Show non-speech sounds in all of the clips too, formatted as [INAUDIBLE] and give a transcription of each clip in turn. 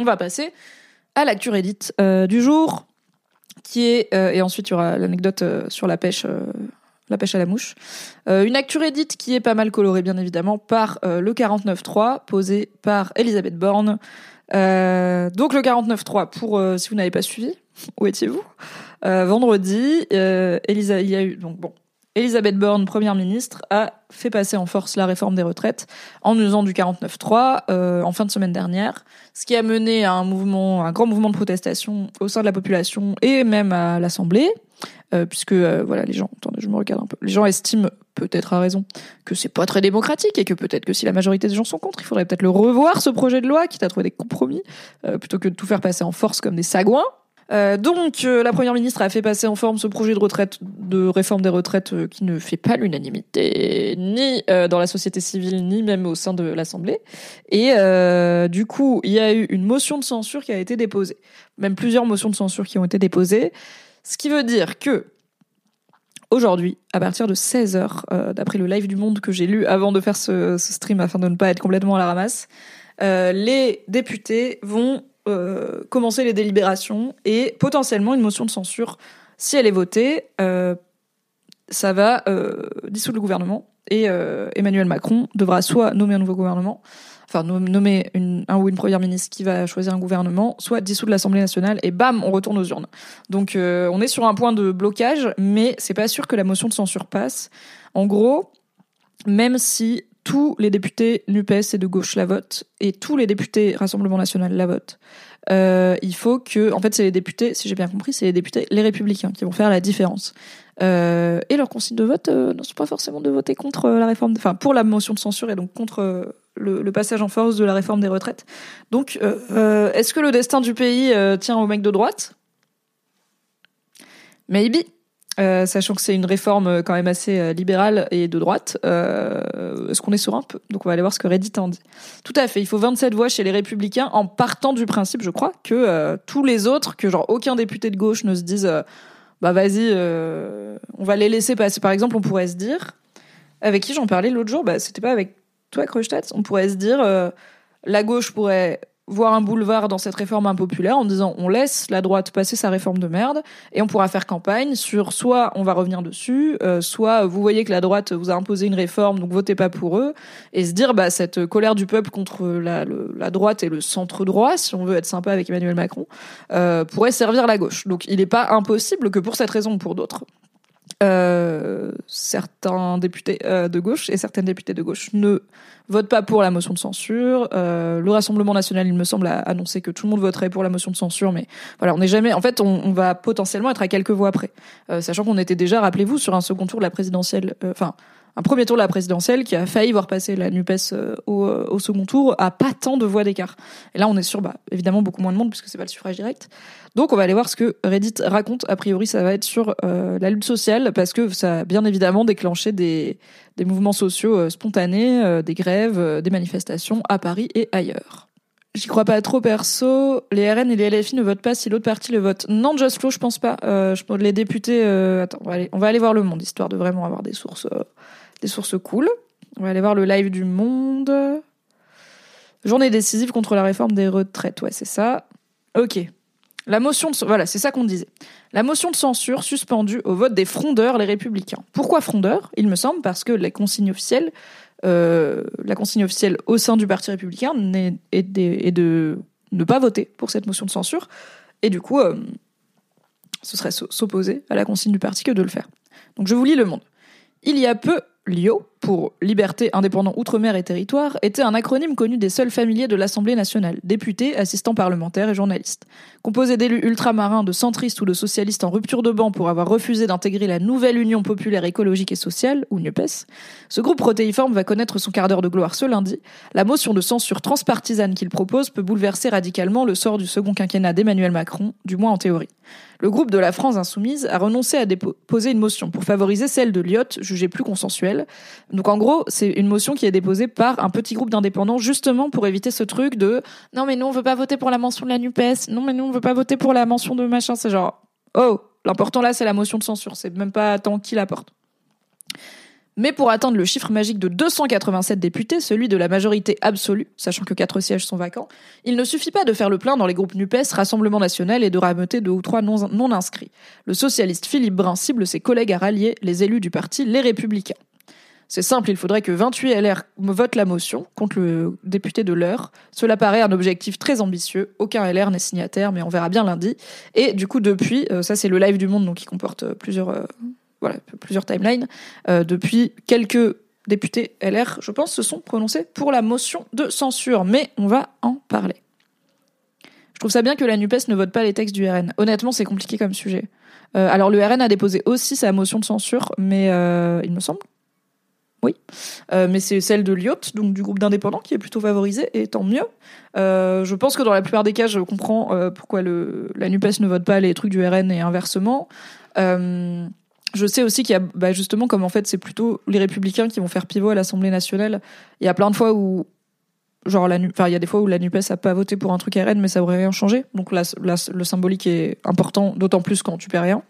On va passer à l'actu Reddit euh, du jour, qui est euh, et ensuite il y aura l'anecdote euh, sur la pêche, à la mouche. Une actu Reddit qui est pas mal colorée bien évidemment par le 49.3 posé par Elisabeth Borne. Donc le 49.3 pour si vous n'avez pas suivi, [LAUGHS] où étiez-vous? Vendredi, Elisa, il y a eu donc bon. Elisabeth Borne, première ministre, a fait passer en force la réforme des retraites en usant du 49.3 euh, en fin de semaine dernière, ce qui a mené à un mouvement, un grand mouvement de protestation au sein de la population et même à l'Assemblée, euh, puisque euh, voilà les gens, attendez, je me regarde un peu, les gens estiment peut-être à raison que c'est pas très démocratique et que peut-être que si la majorité des gens sont contre, il faudrait peut-être le revoir ce projet de loi, quitte à trouver des compromis, plutôt que de tout faire passer en force comme des sagouins. Euh, donc, euh, la première ministre a fait passer en forme ce projet de de réforme des retraites, euh, qui ne fait pas l'unanimité ni dans la société civile, ni même au sein de l'Assemblée. Et du coup, il y a eu une motion de censure qui a été déposée, même plusieurs motions de censure qui ont été déposées, ce qui veut dire que aujourd'hui, à partir de 16h, euh, d'après le live du Monde que j'ai lu avant de faire ce, stream afin de ne pas être complètement à la ramasse, les députés vont euh, commencer les délibérations et potentiellement une motion de censure, si elle est votée, euh, ça va euh, dissoudre le gouvernement et Emmanuel Macron devra soit nommer un nouveau gouvernement, enfin nom- nommer un ou une première ministre qui va choisir un gouvernement, soit dissoudre l'Assemblée nationale et bam, on retourne aux urnes. Donc on est sur un point de blocage, mais c'est pas sûr que la motion de censure passe. En gros, même si tous les députés NUPES et de gauche la votent, et tous les députés Rassemblement National la votent, euh, il faut que, en fait, c'est les députés, si j'ai bien compris, c'est les députés, les républicains, qui vont faire la différence. Euh, et leur consigne de vote euh, ne sont pas forcément de voter contre la réforme, enfin pour la motion de censure et donc contre le, passage en force de la réforme des retraites. Donc, est-ce que le destin du pays tient aux mecs de droite? Maybe. Euh, sachant que c'est une réforme euh, quand même assez euh, libérale et de droite, est-ce qu'on est sur un peu? Donc on va aller voir ce que Reddit en dit. Tout à fait, il faut 27 voix chez les républicains en partant du principe, je crois, que tous les autres, que genre aucun député de gauche ne se dise bah vas-y, on va les laisser passer. Par exemple, on pourrait se dire, avec qui j'en parlais l'autre jour, bah c'était pas avec toi, Kreustadt, on pourrait se dire, la gauche pourrait voir un boulevard dans cette réforme impopulaire en disant on laisse la droite passer sa réforme de merde et on pourra faire campagne sur soit on va revenir dessus, euh, soit vous voyez que la droite vous a imposé une réforme donc votez pas pour eux et se dire bah cette colère du peuple contre la, la droite et le centre droit si on veut être sympa avec Emmanuel Macron euh, pourrait servir la gauche. Donc il n'est pas impossible que pour cette raison ou pour d'autres euh, certains députés euh, de gauche et certaines députées de gauche ne votent pas pour la motion de censure. Euh, le Rassemblement national, il me semble, a annoncé que tout le monde voterait pour la motion de censure, mais voilà, on n'est jamais. En fait, on, va potentiellement être à quelques voix près, sachant qu'on était déjà, rappelez-vous, sur un second tour de la présidentielle, enfin. Un premier tour de la présidentielle qui a failli voir passer la Nupes euh, au, euh, au second tour à pas tant de voix d'écart. Et là, on est sur bah, évidemment beaucoup moins de monde puisque c'est pas le suffrage direct. Donc, on va aller voir ce que Reddit raconte. A priori, ça va être sur euh, la lutte sociale parce que ça a bien évidemment déclenché des, des mouvements sociaux euh, spontanés, des grèves, des manifestations à Paris et ailleurs. J'y crois pas trop perso. Les RN et les LFI ne votent pas si l'autre parti le vote. Non, Just Flow, je pense pas. Je les députés. Attends, on va, aller, on va aller voir le Monde histoire de vraiment avoir des sources, des sources cool. On va aller voir le live du Monde. Journée décisive contre la réforme des retraites. Ouais, c'est ça. Ok. La motion de voilà, c'est ça qu'on disait. La motion de censure suspendue au vote des frondeurs, les républicains. Pourquoi frondeurs? Il me semble parce que la consigne officielle, euh, au sein du parti républicain est, de- ne pas voter pour cette motion de censure, et du coup, euh, ce serait s'o- s'opposer à la consigne du parti que de le faire. Donc je vous lis le monde. Il y a peu, LIO, pour Liberté, Indépendant, Outre-mer et Territoire, était un acronyme connu des seuls familiers de l'Assemblée nationale, députés, assistants parlementaires et journalistes. Composé d'élus ultramarins, de centristes ou de socialistes en rupture de banc pour avoir refusé d'intégrer la nouvelle Union populaire écologique et sociale, ou NUPES, ce groupe protéiforme va connaître son quart d'heure de gloire ce lundi. La motion de censure transpartisane qu'il propose peut bouleverser radicalement le sort du second quinquennat d'Emmanuel Macron, du moins en théorie. Le groupe de la France Insoumise a renoncé à déposer une motion pour favoriser celle de Lyotte, jugée plus consensuelle. Donc en gros, c'est une motion qui est déposée par un petit groupe d'indépendants justement pour éviter ce truc de non mais nous on veut pas voter pour la mention de la Nupes, non mais nous on veut pas voter pour la mention de machin, c'est genre oh l'important là c'est la motion de censure, c'est même pas tant qui la porte. Mais pour atteindre le chiffre magique de 287 députés, celui de la majorité absolue, sachant que quatre sièges sont vacants, il ne suffit pas de faire le plein dans les groupes NUPES, Rassemblement National et de rameuter deux ou trois non, non inscrits. Le socialiste Philippe Brun cible ses collègues à rallier les élus du parti Les Républicains. C'est simple, il faudrait que 28 LR votent la motion contre le député de l'heure. Cela paraît un objectif très ambitieux. Aucun LR n'est signataire, mais on verra bien lundi. Et du coup, depuis, euh, ça c'est le live du monde, donc qui comporte euh, plusieurs, euh, voilà, plusieurs timelines. depuis quelques députés LR, je pense, se sont prononcés pour la motion de censure. Mais on va en parler. Je trouve ça bien que la NUPES ne vote pas les textes du RN. Honnêtement, c'est compliqué comme sujet. alors le RN a déposé aussi sa motion de censure, mais il me semble oui, euh, mais c'est celle de Lyot, donc du groupe d'indépendants, qui est plutôt favorisée, et tant mieux. Euh, je pense que dans la plupart des cas, je comprends euh, pourquoi la NUPES ne vote pas les trucs du RN et inversement. je sais aussi qu'il y a, bah, justement, comme en fait c'est plutôt les républicains qui vont faire pivot à l'Assemblée nationale, il y a plein de fois où genre la enfin il y a des fois où la Nupes a pas voté pour un truc RN mais ça aurait rien changé donc là, le symbolique est important d'autant plus quand tu perds rien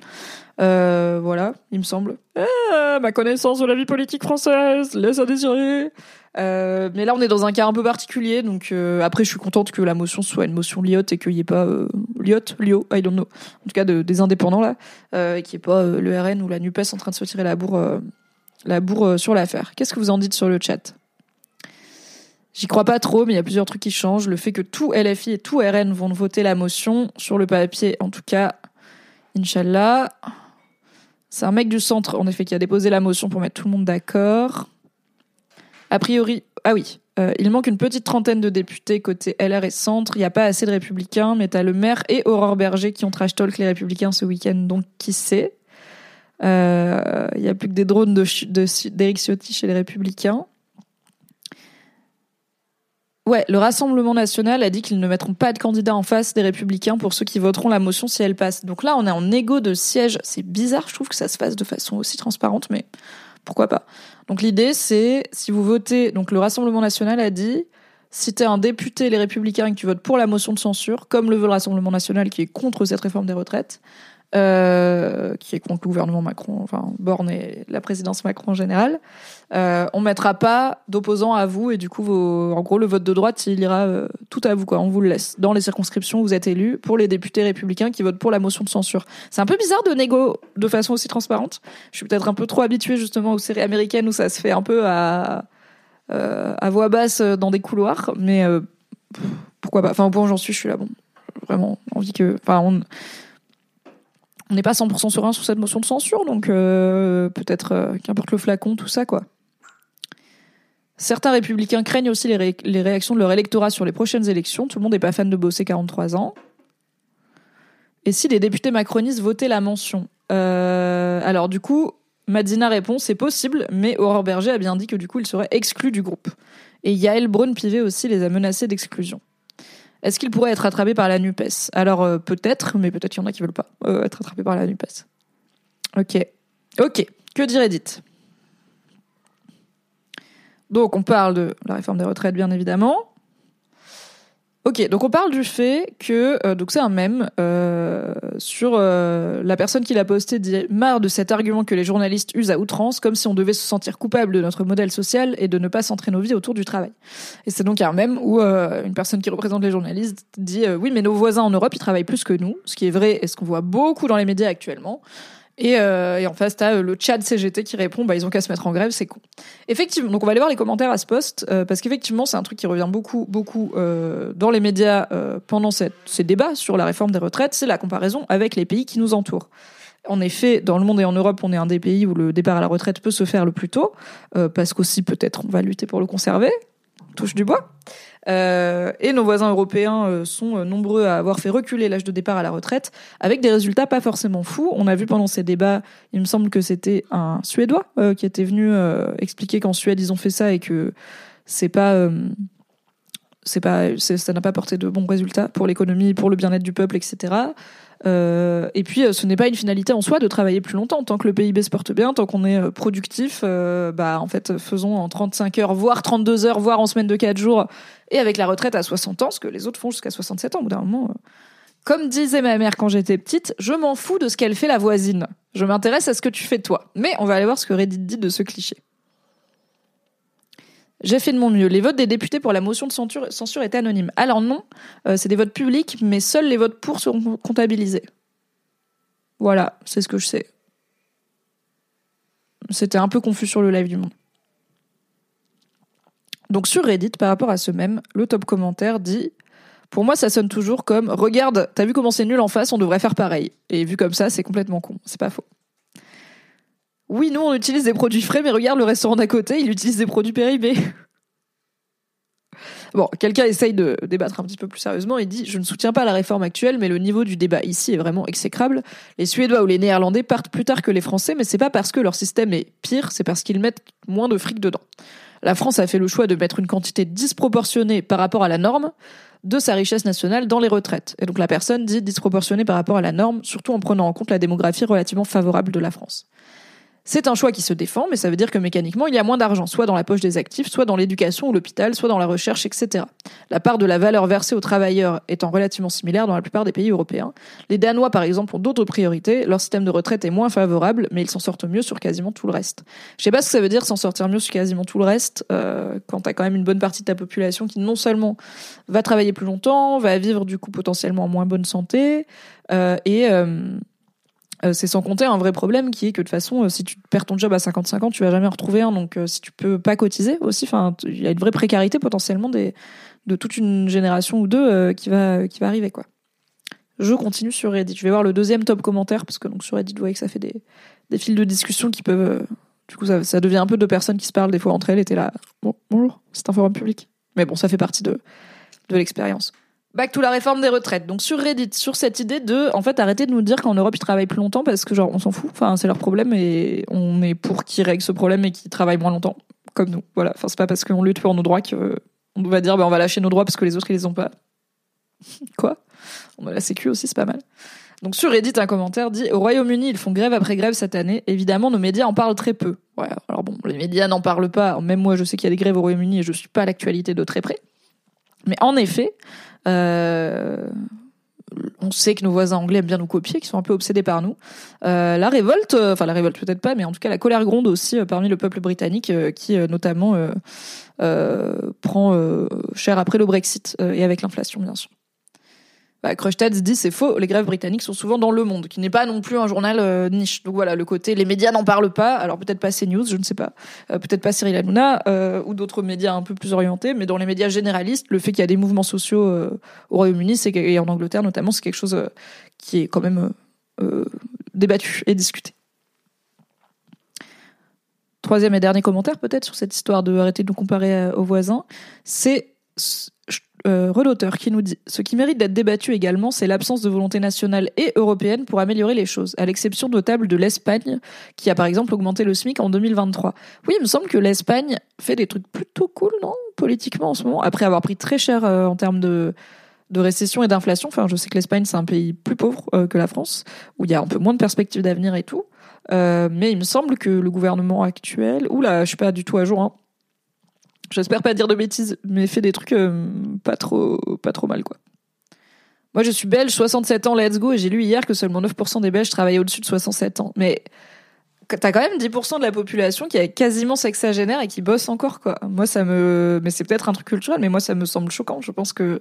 euh, voilà il me semble. Ah, ma connaissance de la vie politique française laisse à désirer euh, mais là on est dans un cas un peu particulier donc euh, après je suis contente que la motion soit une motion Lyot et qu'il n'y ait pas euh, Lyot Lio I don't know. En tout cas de, des indépendants là. Euh, et qu'il n'y ait pas euh, le RN ou la Nupes en train de se tirer la bourre la bourre sur l'affaire. Qu'est-ce que vous en dites sur le chat? J'y crois pas trop, mais il y a plusieurs trucs qui changent. Le fait que tout LFI et tout RN vont voter la motion, sur le papier, en tout cas, Inch'Allah. C'est un mec du centre, en effet, qui a déposé la motion pour mettre tout le monde d'accord. A priori, ah oui, euh, il manque une petite trentaine de députés côté LR et centre. Il n'y a pas assez de républicains, mais t'as le maire et Aurore Berger qui ont trash talk les républicains ce week-end, donc qui sait. Euh, il n'y a plus que des drones d'Éric Ciotti chez les républicains. Ouais, le Rassemblement national a dit qu'ils ne mettront pas de candidat en face des républicains pour ceux qui voteront la motion si elle passe. Donc là, on est en égo de siège. C'est bizarre, je trouve que ça se fasse de façon aussi transparente, mais pourquoi pas. Donc l'idée, c'est si vous votez, donc le Rassemblement national a dit, si t'es un député les républicains et que tu votes pour la motion de censure, comme le veut le Rassemblement national qui est contre cette réforme des retraites, euh, qui est contre le gouvernement Macron, enfin Borne et la présidence Macron en général, euh, on mettra pas d'opposants à vous et du coup, en gros, le vote de droite, il ira euh, tout à vous. On vous le laisse. Dans les circonscriptions, vous êtes élus pour les députés républicains qui votent pour la motion de censure. C'est un peu bizarre de négo de façon aussi transparente. Je suis peut-être un peu trop habituée justement aux séries américaines où ça se fait un peu à, euh, voix basse dans des couloirs, mais pourquoi pas. Enfin, au point où j'en suis, je suis là, bon, vraiment envie que, on n'est pas 100% serein sur cette motion de censure, donc peut-être qu'importe le flacon, tout ça, quoi. Certains républicains craignent aussi les, réactions de leur électorat sur les prochaines élections. Tout le monde n'est pas fan de bosser 43 ans. Et si les députés macronistes votaient la mention? Euh, Alors du coup, Madzina répond c'est possible, mais Aurore Berger a bien dit que du coup il serait exclu du groupe. Et Yael Braun-Pivet aussi les a menacés d'exclusion. Est-ce qu'il pourrait être attrapé par la NUPES? Alors euh, peut-être, mais peut-être qu'il y en a qui veulent pas euh, être attrapés par la NUPES. Ok. Ok. Que dirait Edith? Donc on parle de la réforme des retraites, bien évidemment. Ok, donc on parle du fait que euh, donc c'est un mème euh, sur euh, la personne qui l'a posté dit marre de cet argument que les journalistes usent à outrance, comme si on devait se sentir coupable de notre modèle social et de ne pas centrer nos vies autour du travail. Et c'est donc un mème où une personne qui représente les journalistes dit oui mais nos voisins en Europe ils travaillent plus que nous, ce qui est vrai et ce qu'on voit beaucoup dans les médias actuellement. Et, euh, et en face, t'as euh, le chat CGT qui répond, bah ils ont qu'à se mettre en grève, c'est con. Effectivement, donc on va aller voir les commentaires à ce post euh, parce qu'effectivement c'est un truc qui revient beaucoup, beaucoup dans les médias pendant ces débats sur la réforme des retraites, c'est la comparaison avec les pays qui nous entourent. En effet, dans le monde et en Europe, on est un des pays où le départ à la retraite peut se faire le plus tôt, parce qu'aussi peut-être on va lutter pour le conserver. Touche du bois. Euh, et nos voisins européens euh, sont euh, nombreux à avoir fait reculer l'âge de départ à la retraite, avec des résultats pas forcément fous. On a vu pendant ces débats, il me semble que c'était un Suédois qui était venu expliquer qu'en Suède ils ont fait ça et que c'est pas c'est pas ça n'a pas porté de bons résultats pour l'économie, pour le bien-être du peuple, etc. Euh, et puis, ce n'est pas une finalité en soi de travailler plus longtemps. Tant que le PIB se porte bien, tant qu'on est productif, euh, bah en fait, faisons en 35 heures, voire 32 heures, voire en semaine de 4 jours, et avec la retraite à 60 ans, ce que les autres font jusqu'à 67 ans. Au bout d'un moment, euh, comme disait ma mère quand j'étais petite, je m'en fous de ce qu'elle fait la voisine. Je m'intéresse à ce que tu fais toi. Mais on va aller voir ce que Reddit dit de ce cliché. J'ai fait de mon mieux. Les votes des députés pour la motion de censure, étaient anonymes. Alors non, euh, c'est des votes publics, mais seuls les votes pour seront comptabilisés. Voilà, c'est ce que je sais. C'était un peu confus sur le live du monde. Donc sur Reddit, par rapport à ce même, le top commentaire dit Pour moi, ça sonne toujours comme Regarde, t'as vu comment c'est nul en face, on devrait faire pareil. Et vu comme ça, c'est complètement con. C'est pas faux. Oui, nous, on utilise des produits frais, mais regarde le restaurant d'à côté, il utilise des produits périmés. [LAUGHS] Bon, quelqu'un essaye de débattre un petit peu plus sérieusement et dit Je ne soutiens pas la réforme actuelle, mais le niveau du débat ici est vraiment exécrable. Les Suédois ou les Néerlandais partent plus tard que les Français, mais c'est pas parce que leur système est pire, c'est parce qu'ils mettent moins de fric dedans. La France a fait le choix de mettre une quantité disproportionnée par rapport à la norme de sa richesse nationale dans les retraites. Et donc la personne dit disproportionnée par rapport à la norme, surtout en prenant en compte la démographie relativement favorable de la France. C'est un choix qui se défend, mais ça veut dire que mécaniquement, il y a moins d'argent, soit dans la poche des actifs, soit dans l'éducation ou l'hôpital, soit dans la recherche, etc. La part de la valeur versée aux travailleurs étant relativement similaire dans la plupart des pays européens. Les Danois, par exemple, ont d'autres priorités. Leur système de retraite est moins favorable, mais ils s'en sortent mieux sur quasiment tout le reste. Je sais pas ce que ça veut dire s'en sortir mieux sur quasiment tout le reste, euh, quand t'as quand même une bonne partie de ta population qui non seulement va travailler plus longtemps, va vivre du coup potentiellement en moins bonne santé, euh, et... Euh, euh, c'est sans compter un vrai problème qui est que de toute façon, euh, si tu perds ton job à 55 ans, tu vas jamais en retrouver un. Donc, euh, si tu peux pas cotiser aussi, enfin, il y a une vraie précarité potentiellement des, de toute une génération ou deux qui va qui va arriver quoi. Je continue sur Reddit. Je vais voir le deuxième top commentaire parce que donc sur Reddit, vous voyez que ça fait des des fils de discussion qui peuvent. du coup, ça, ça devient un peu de personnes qui se parlent des fois entre elles. Et t'es là, bon, bonjour, c'est un forum public. Mais bon, ça fait partie de de l'expérience. Back to la réforme des retraites. Donc sur Reddit, sur cette idée de, en fait, arrêter de nous dire qu'en Europe ils travaillent plus longtemps parce que genre on s'en fout. Enfin c'est leur problème et on est pour qu'ils règlent ce problème et qu'ils travaillent moins longtemps, comme nous. Voilà. Enfin c'est pas parce qu'on lutte pour nos droits qu'on va dire bah on va lâcher nos droits parce que les autres ils les ont pas. [LAUGHS] Quoi? On a la Sécu aussi, c'est pas mal. Donc sur Reddit, un commentaire dit Au Royaume-Uni, ils font grève après grève cette année. Évidemment, nos médias en parlent très peu. Ouais, alors bon, les médias n'en parlent pas. Même moi, je sais qu'il y a des grèves au Royaume-Uni et je suis pas à l'actualité de très près. Mais en effet, euh, on sait que nos voisins anglais aiment bien nous copier, qui sont un peu obsédés par nous. Euh, la révolte, euh, enfin la révolte peut-être pas, mais en tout cas la colère gronde aussi parmi le peuple britannique, qui notamment prend cher après le Brexit et avec l'inflation bien sûr. Bah, dit c'est faux, les grèves britanniques sont souvent dans Le Monde, qui n'est pas non plus un journal euh, niche. Donc voilà, le côté, les médias n'en parlent pas, alors peut-être pas CNews, je ne sais pas, euh, peut-être pas Cyril Hanouna, euh, ou d'autres médias un peu plus orientés, mais dans les médias généralistes, le fait qu'il y a des mouvements sociaux au Royaume-Uni et en Angleterre notamment, c'est quelque chose qui est quand même débattu et discuté. Troisième et dernier commentaire peut-être sur cette histoire de arrêter de nous comparer aux voisins, c'est euh, qui nous dit Ce qui mérite d'être débattu également, c'est l'absence de volonté nationale et européenne pour améliorer les choses, à l'exception notable de l'Espagne, qui a par exemple augmenté le SMIC en 2023. Oui, il me semble que l'Espagne fait des trucs plutôt cool, non Politiquement en ce moment, après avoir pris très cher euh, en termes de, de récession et d'inflation. Enfin, je sais que l'Espagne, c'est un pays plus pauvre euh, que la France, où il y a un peu moins de perspectives d'avenir et tout. Euh, mais il me semble que le gouvernement actuel, oula, je suis pas du tout à jour, hein, J'espère pas dire de bêtises, mais fait des trucs euh, pas trop, pas trop mal, quoi. Moi, je suis belge, 67 ans, let's go, et j'ai lu hier que seulement 9% des Belges travaillaient au-dessus de 67 ans. Mais t'as quand même 10% de la population qui est quasiment sexagénaire et qui bosse encore, quoi. Moi, ça me, mais c'est peut-être un truc culturel, mais moi, ça me semble choquant. Je pense que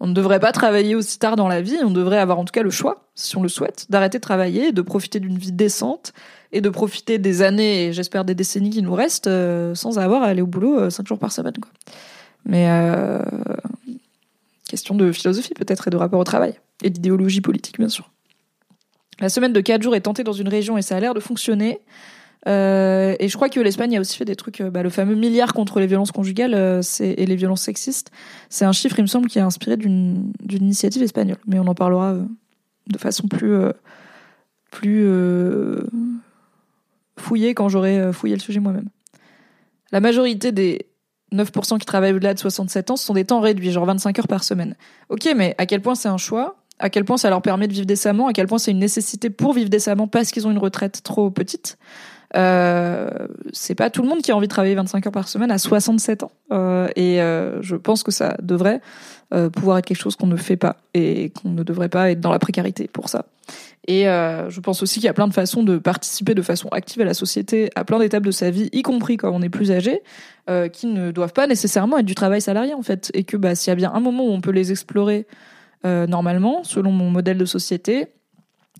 on ne devrait pas travailler aussi tard dans la vie. On devrait avoir en tout cas le choix, si on le souhaite, d'arrêter de travailler, de profiter d'une vie décente et de profiter des années et j'espère des décennies qui nous restent euh, sans avoir à aller au boulot euh, cinq jours par semaine. Quoi. Mais euh, question de philosophie peut-être et de rapport au travail et d'idéologie politique bien sûr. La semaine de quatre jours est tentée dans une région et ça a l'air de fonctionner. Euh, et je crois que l'Espagne a aussi fait des trucs, bah, le fameux milliard contre les violences conjugales euh, et les violences sexistes. C'est un chiffre, il me semble, qui est inspiré d'une initiative espagnole. Mais on en parlera de façon plus plus fouiller quand j'aurai euh, fouillé le sujet moi-même. La majorité des 9% qui travaillent au-delà de 67 ans, ce sont des temps réduits, genre 25 heures par semaine. Ok, mais à quel point c'est un choix? À quel point ça leur permet de vivre décemment? À quel point c'est une nécessité pour vivre décemment parce qu'ils ont une retraite trop petite? Euh, c'est pas tout le monde qui a envie de travailler 25 heures par semaine à 67 ans. Euh, et euh, je pense que ça devrait pouvoir être quelque chose qu'on ne fait pas et qu'on ne devrait pas être dans la précarité pour ça. Et euh, je pense aussi qu'il y a plein de façons de participer de façon active à la société à plein d'étapes de sa vie, y compris quand on est plus âgé, euh, qui ne doivent pas nécessairement être du travail salarié en fait. Et que bah, s'il y a bien un moment où on peut les explorer normalement, selon mon modèle de société,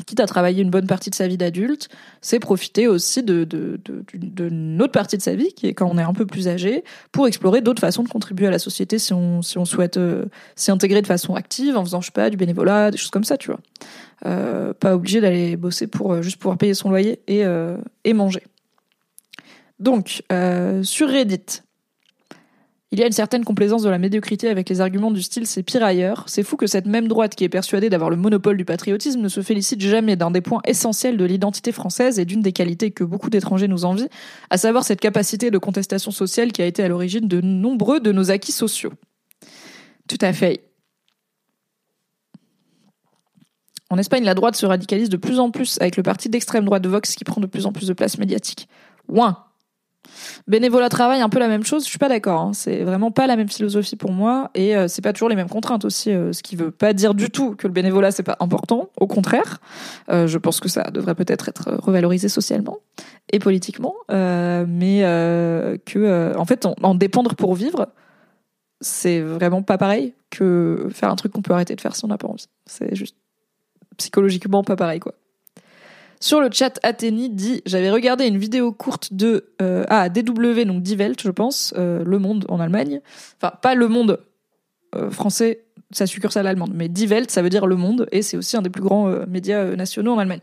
quitte à travailler une bonne partie de sa vie d'adulte, c'est profiter aussi de, de, de, d'une autre partie de sa vie, qui est quand on est un peu plus âgé, pour explorer d'autres façons de contribuer à la société si on, si on souhaite euh, s'y intégrer de façon active, en faisant, je sais pas, du bénévolat, des choses comme ça, tu vois. Euh, pas obligé d'aller bosser pour euh, juste pouvoir payer son loyer et, euh, et manger. Donc, sur Reddit, il y a une certaine complaisance de la médiocrité avec les arguments du style c'est pire ailleurs. C'est fou que cette même droite qui est persuadée d'avoir le monopole du patriotisme ne se félicite jamais d'un des points essentiels de l'identité française et d'une des qualités que beaucoup d'étrangers nous envient, à savoir cette capacité de contestation sociale qui a été à l'origine de nombreux de nos acquis sociaux. Tout à fait. En Espagne, la droite se radicalise de plus en plus avec le parti d'extrême droite de Vox qui prend de plus en plus de place médiatique. Ouin Bénévolat travail, un peu la même chose. Je suis pas d'accord. Hein. C'est vraiment pas la même philosophie pour moi, et euh, c'est pas toujours les mêmes contraintes aussi. Euh, ce qui veut pas dire du tout que le bénévolat c'est pas important. Au contraire, euh, je pense que ça devrait peut-être être revalorisé socialement et politiquement, mais que en fait en, en, dépendre pour vivre, c'est vraiment pas pareil que faire un truc qu'on peut arrêter de faire si on n'a pas envie. C'est juste psychologiquement pas pareil quoi. Sur le chat, Athénie dit J'avais regardé une vidéo courte de euh, ah, DW, donc Die Welt, je pense, euh, Le Monde en Allemagne. Enfin, pas Le Monde euh, français, sa succursale allemande, mais Die Welt, ça veut dire Le Monde, et c'est aussi un des plus grands euh, médias euh, nationaux en Allemagne.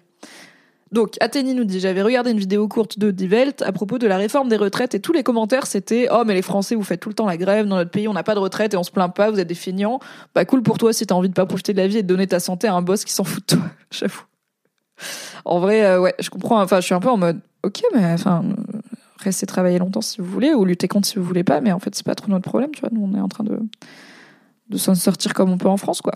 Donc, Athénie nous dit J'avais regardé une vidéo courte de Die Welt à propos de la réforme des retraites, et tous les commentaires c'était Oh, mais les Français, vous faites tout le temps la grève, dans notre pays, on n'a pas de retraite et on se plaint pas, vous êtes des feignants. Bah, cool pour toi si t'as envie de pas profiter de la vie et de donner ta santé à un boss qui s'en fout de toi, [LAUGHS] j'avoue en vrai, euh, ouais, je comprends. Enfin, je suis un peu en mode, ok, mais enfin, restez travailler longtemps si vous voulez, ou lutter contre si vous voulez pas, mais en fait, c'est pas trop notre problème, tu vois. Nous, on est en train de, de s'en sortir comme on peut en France, quoi.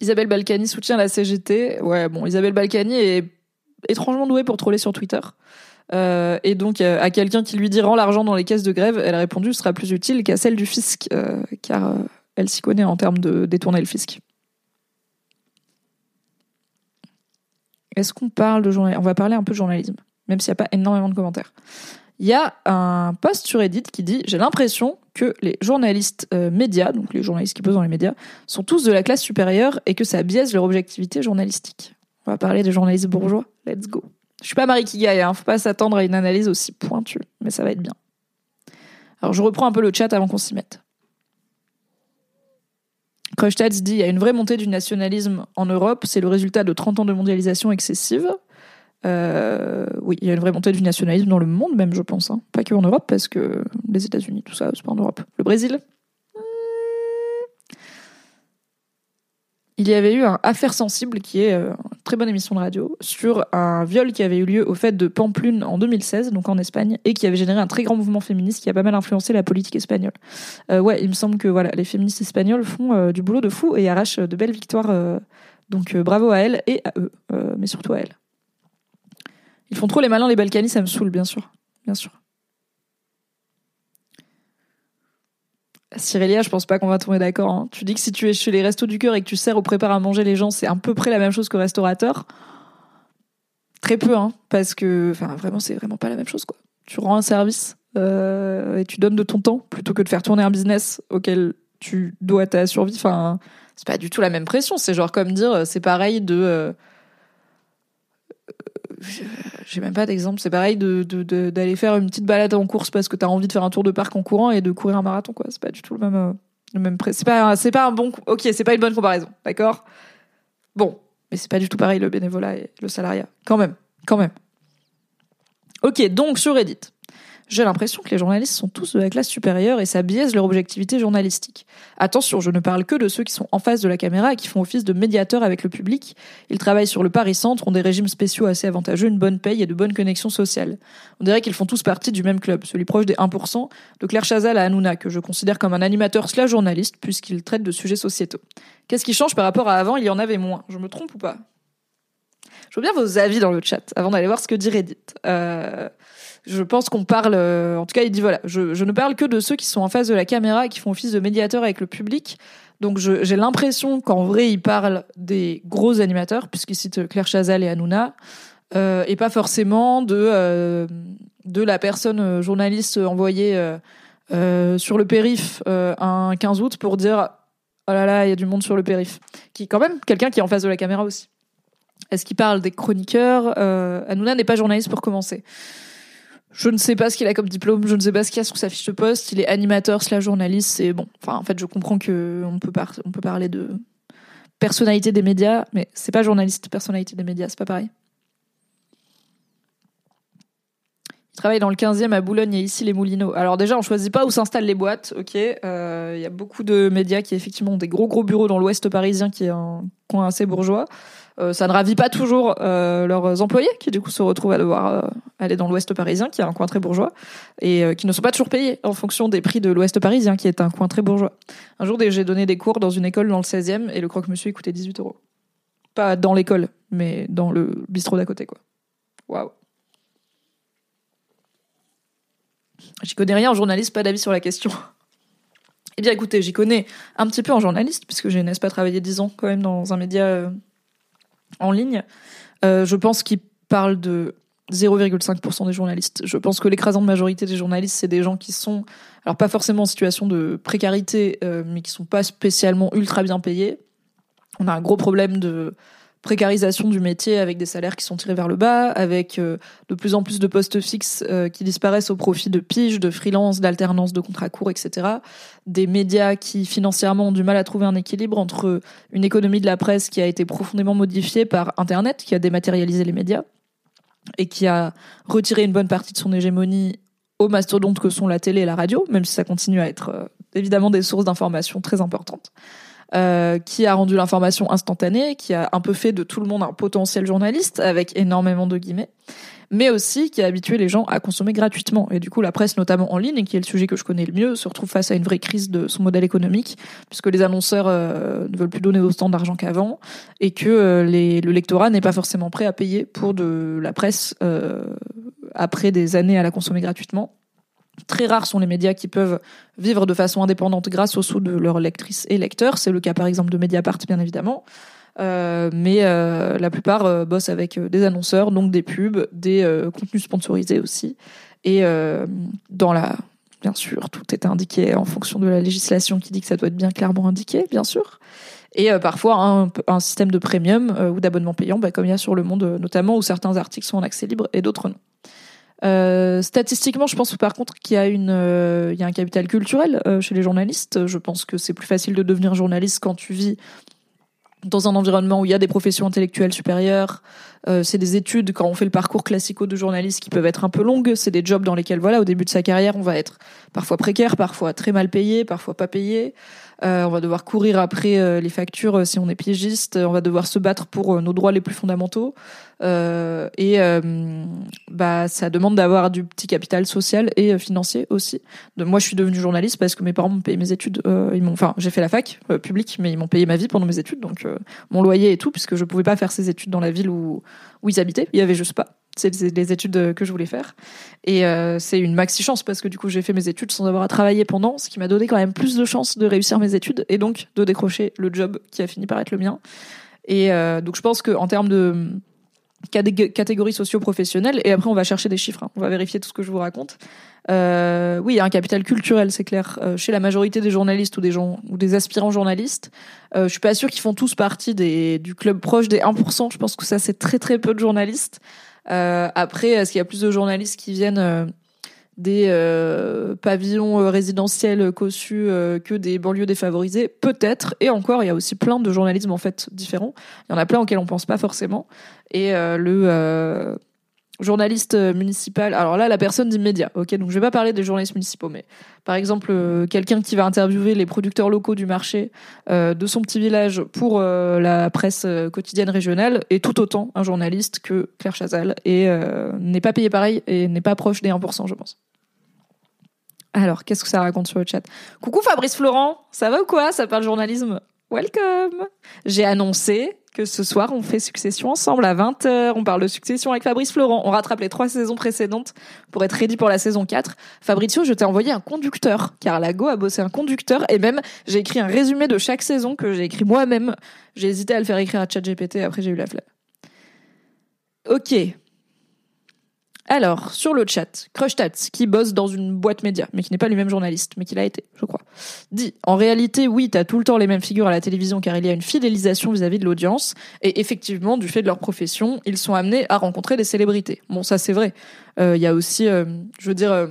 Isabelle Balkany soutient la CGT. Ouais, bon, Isabelle Balkany est étrangement douée pour troller sur Twitter. Euh, et donc, euh, à quelqu'un qui lui dit rend l'argent dans les caisses de grève, elle a répondu sera plus utile qu'à celle du fisc, car elle s'y connaît en termes de détourner le fisc. Est-ce qu'on parle de journalisme On va parler un peu de journalisme, même s'il n'y a pas énormément de commentaires. Il y a un post sur Reddit qui dit J'ai l'impression que les journalistes euh, médias, donc les journalistes qui posent dans les médias, sont tous de la classe supérieure et que ça biaise leur objectivité journalistique. On va parler des journalistes bourgeois. Let's go. Je suis pas Marie Kigaï, hein, faut pas s'attendre à une analyse aussi pointue, mais ça va être bien. Alors je reprends un peu le chat avant qu'on s'y mette. Kreustads dit il y a une vraie montée du nationalisme en Europe, c'est le résultat de 30 ans de mondialisation excessive. Euh, oui, il y a une vraie montée du nationalisme dans le monde même, je pense. Hein. Pas que en Europe, parce que les États-Unis, tout ça, c'est pas en Europe. Le Brésil? Il y avait eu un Affaire sensible, qui est euh, une très bonne émission de radio, sur un viol qui avait eu lieu au fait de Pamplune en 2016, donc en Espagne, et qui avait généré un très grand mouvement féministe qui a pas mal influencé la politique espagnole. Euh, ouais, il me semble que les féministes espagnoles font euh, du boulot de fou et arrachent de belles victoires. donc bravo à elles et à eux, mais surtout à elles. Ils font trop les malins, les Balkany, ça me saoule, bien sûr. Bien sûr. Cyrilia, je pense pas qu'on va tomber d'accord. hein. Tu dis que si tu es chez les restos du cœur et que tu sers ou prépares à manger les gens, c'est à peu près la même chose que restaurateur. Très peu, hein, parce que, enfin, vraiment, c'est vraiment pas la même chose, quoi. Tu rends un service euh, et tu donnes de ton temps plutôt que de faire tourner un business auquel tu dois ta survie. Enfin, c'est pas du tout la même pression. C'est genre comme dire, c'est pareil de. euh, j'ai même pas d'exemple. C'est pareil de, d'aller faire une petite balade en course parce que t'as envie de faire un tour de parc en courant et de courir un marathon, quoi. C'est pas du tout le même, euh, le même C'est pas, c'est pas un bon. Ok, c'est pas une bonne comparaison, d'accord? Bon, mais c'est pas du tout pareil le bénévolat et le salariat. Quand même, quand même. Ok, donc sur Reddit, j'ai l'impression que les journalistes sont tous de la classe supérieure et ça biaise leur objectivité journalistique. Attention, je ne parle que de ceux qui sont en face de la caméra et qui font office de médiateurs avec le public. Ils travaillent sur le Paris Centre, ont des régimes spéciaux assez avantageux, une bonne paye et de bonnes connexions sociales. On dirait qu'ils font tous partie du même club, celui proche des 1%, de Claire Chazal à Hanouna, que je considère comme un animateur slash journaliste, puisqu'il traite de sujets sociétaux. Qu'est-ce qui change par rapport à avant? Il y en avait moins. Je me trompe ou pas? Je veux bien vos avis dans le chat avant d'aller voir ce que dit Reddit. Euh, je pense qu'on parle, euh, en tout cas, il dit voilà, je, je, ne parle que de ceux qui sont en face de la caméra et qui font office de médiateur avec le public. Donc j'ai l'impression qu'en vrai, il parle des gros animateurs, puisqu'il cite Claire Chazal et Hanouna, euh, et pas forcément de, euh, de la personne euh, journaliste envoyée euh, sur le périph un 15 août pour dire oh là là, il y a du monde sur le périph. Qui quand même quelqu'un qui est en face de la caméra aussi. Est-ce qu'il parle des chroniqueurs? Hanouna n'est pas journaliste pour commencer. Je ne sais pas ce qu'il a comme diplôme, je ne sais pas ce qu'il a sur sa fiche de poste. Il est animateur slash journaliste. C'est bon. Enfin, en fait, je comprends que on peut parler de personnalité des médias, mais c'est pas journaliste, personnalité des médias, c'est pas pareil. Il travaille dans le 15e à Boulogne et ici les Moulineaux. Alors déjà, on choisit pas où s'installent les boîtes, ok. Euh, il y a beaucoup de médias qui effectivement ont des gros gros bureaux dans l'Ouest parisien, qui est un coin assez bourgeois. Euh, ça ne ravit pas toujours euh, leurs employés qui du coup se retrouvent à devoir euh, aller dans l'Ouest parisien, qui est un coin très bourgeois, et qui ne sont pas toujours payés en fonction des prix de l'Ouest parisien, qui est un coin très bourgeois. Un jour, j'ai donné des cours dans une école dans le 16e et le croque-monsieur coûtait 18 euros. Pas dans l'école, mais dans le bistrot d'à côté, quoi. Waouh. J'y connais rien en journaliste, pas d'avis sur la question. Eh bien, écoutez, j'y connais un petit peu en journaliste, puisque j'ai, n'est-ce pas, travaillé 10 ans quand même dans un média en ligne. Euh, je pense qu'il parle de 0,5% des journalistes. Je pense que l'écrasante majorité des journalistes, c'est des gens qui sont, alors pas forcément en situation de précarité, euh, mais qui sont pas spécialement ultra bien payés. On a un gros problème de précarisation du métier avec des salaires qui sont tirés vers le bas, avec euh, de plus en plus de postes fixes euh, qui disparaissent au profit de piges, de freelance, d'alternance, de contrats courts, etc. Des médias qui financièrement ont du mal à trouver un équilibre entre une économie de la presse qui a été profondément modifiée par Internet, qui a dématérialisé les médias et qui a retiré une bonne partie de son hégémonie aux mastodontes que sont la télé et la radio, même si ça continue à être euh, évidemment des sources d'informations très importantes. Euh, qui a rendu l'information instantanée, qui a un peu fait de tout le monde un potentiel journaliste, avec énormément de guillemets, mais aussi qui a habitué les gens à consommer gratuitement. Et du coup, la presse, notamment en ligne, qui est le sujet que je connais le mieux, se retrouve face à une vraie crise de son modèle économique, puisque les annonceurs euh, ne veulent plus donner autant d'argent qu'avant, et que euh, le lectorat n'est pas forcément prêt à payer pour de la presse après des années à la consommer gratuitement. Très rares sont les médias qui peuvent vivre de façon indépendante grâce aux sous de leurs lectrices et lecteurs. C'est le cas par exemple de Mediapart, bien évidemment. Euh, mais euh, la plupart euh, bossent avec des annonceurs, donc des pubs, des contenus sponsorisés aussi. Et dans la, bien sûr, tout est indiqué en fonction de la législation qui dit que ça doit être bien clairement indiqué, bien sûr. Et parfois un, un, système de premium ou d'abonnement payant, bah, comme il y a sur Le Monde notamment, où certains articles sont en accès libre et d'autres non. Euh, statistiquement, je pense par contre qu'il y a une, euh, il y a un capital culturel euh, chez les journalistes. Je pense que c'est plus facile de devenir journaliste quand tu vis dans un environnement où il y a des professions intellectuelles supérieures. Euh, c'est des études quand on fait le parcours classico de journaliste qui peuvent être un peu longues. C'est des jobs dans lesquels, voilà, au début de sa carrière, on va être parfois précaire, parfois très mal payé, parfois pas payé. Euh, on va devoir courir après euh, les factures euh, si on est piégiste. On va devoir se battre pour nos droits les plus fondamentaux. et bah, ça demande d'avoir du petit capital social et financier aussi. De, moi, je suis devenue journaliste parce que mes parents m'ont payé mes études. ils m'ont, enfin, j'ai fait la fac publique, mais ils m'ont payé ma vie pendant mes études, donc mon loyer et tout, puisque je pouvais pas faire ces études dans la ville où où ils habitaient. Il y avait juste pas c'est les études que je voulais faire. Et euh, c'est une maxi chance parce que du coup j'ai fait mes études sans avoir à travailler pendant, ce qui m'a donné quand même plus de chances de réussir mes études et donc de décrocher le job qui a fini par être le mien. Et euh, donc je pense que en termes de catégories socio-professionnelles, et après on va chercher des chiffres, hein. on va vérifier tout ce que je vous raconte. Euh, oui, il y a un capital culturel, c'est clair, chez la majorité des journalistes ou des gens ou des aspirants journalistes. Je suis pas sûre qu'ils font tous partie des, du club proche des 1%. Je pense que ça c'est très très peu de journalistes. Euh, après, est-ce qu'il y a plus de journalistes qui viennent euh, des euh, pavillons résidentiels cossus que des banlieues défavorisées? Peut-être. Et encore, il y a aussi plein de journalismes en fait différents. Il y en a plein auxquels on pense pas forcément. Et le journaliste euh, municipal. Alors là, la personne dit média. Ok, donc je vais pas parler des journalistes municipaux, mais par exemple, euh, quelqu'un qui va interviewer les producteurs locaux du marché euh, de son petit village pour la presse quotidienne régionale est tout autant un journaliste que Claire Chazal et n'est pas payé pareil et n'est pas proche des 1%, je pense. Alors, qu'est-ce que ça raconte sur le chat? Coucou Fabrice Florent, ça va ou quoi? Ça parle journalisme? Welcome. J'ai annoncé que ce soir, on fait Succession ensemble à 20h. On parle de Succession avec Fabrice Florent. On rattrape les trois saisons précédentes pour être ready pour la saison 4. Fabrizio, je t'ai envoyé un conducteur, car Lago a bossé un conducteur. Et même, j'ai écrit un résumé de chaque saison que j'ai écrit moi-même. J'ai hésité à le faire écrire à ChatGPT, après j'ai eu la flemme. Ok. Alors, sur le chat, Crushtats, qui bosse dans une boîte média, mais qui n'est pas lui-même journaliste, mais qui l'a été, je crois, dit En réalité, oui, t'as tout le temps les mêmes figures à la télévision car il y a une fidélisation vis-à-vis de l'audience, et effectivement, du fait de leur profession, ils sont amenés à rencontrer des célébrités. Bon, ça c'est vrai. Euh, Il y a aussi, euh, je veux dire, euh,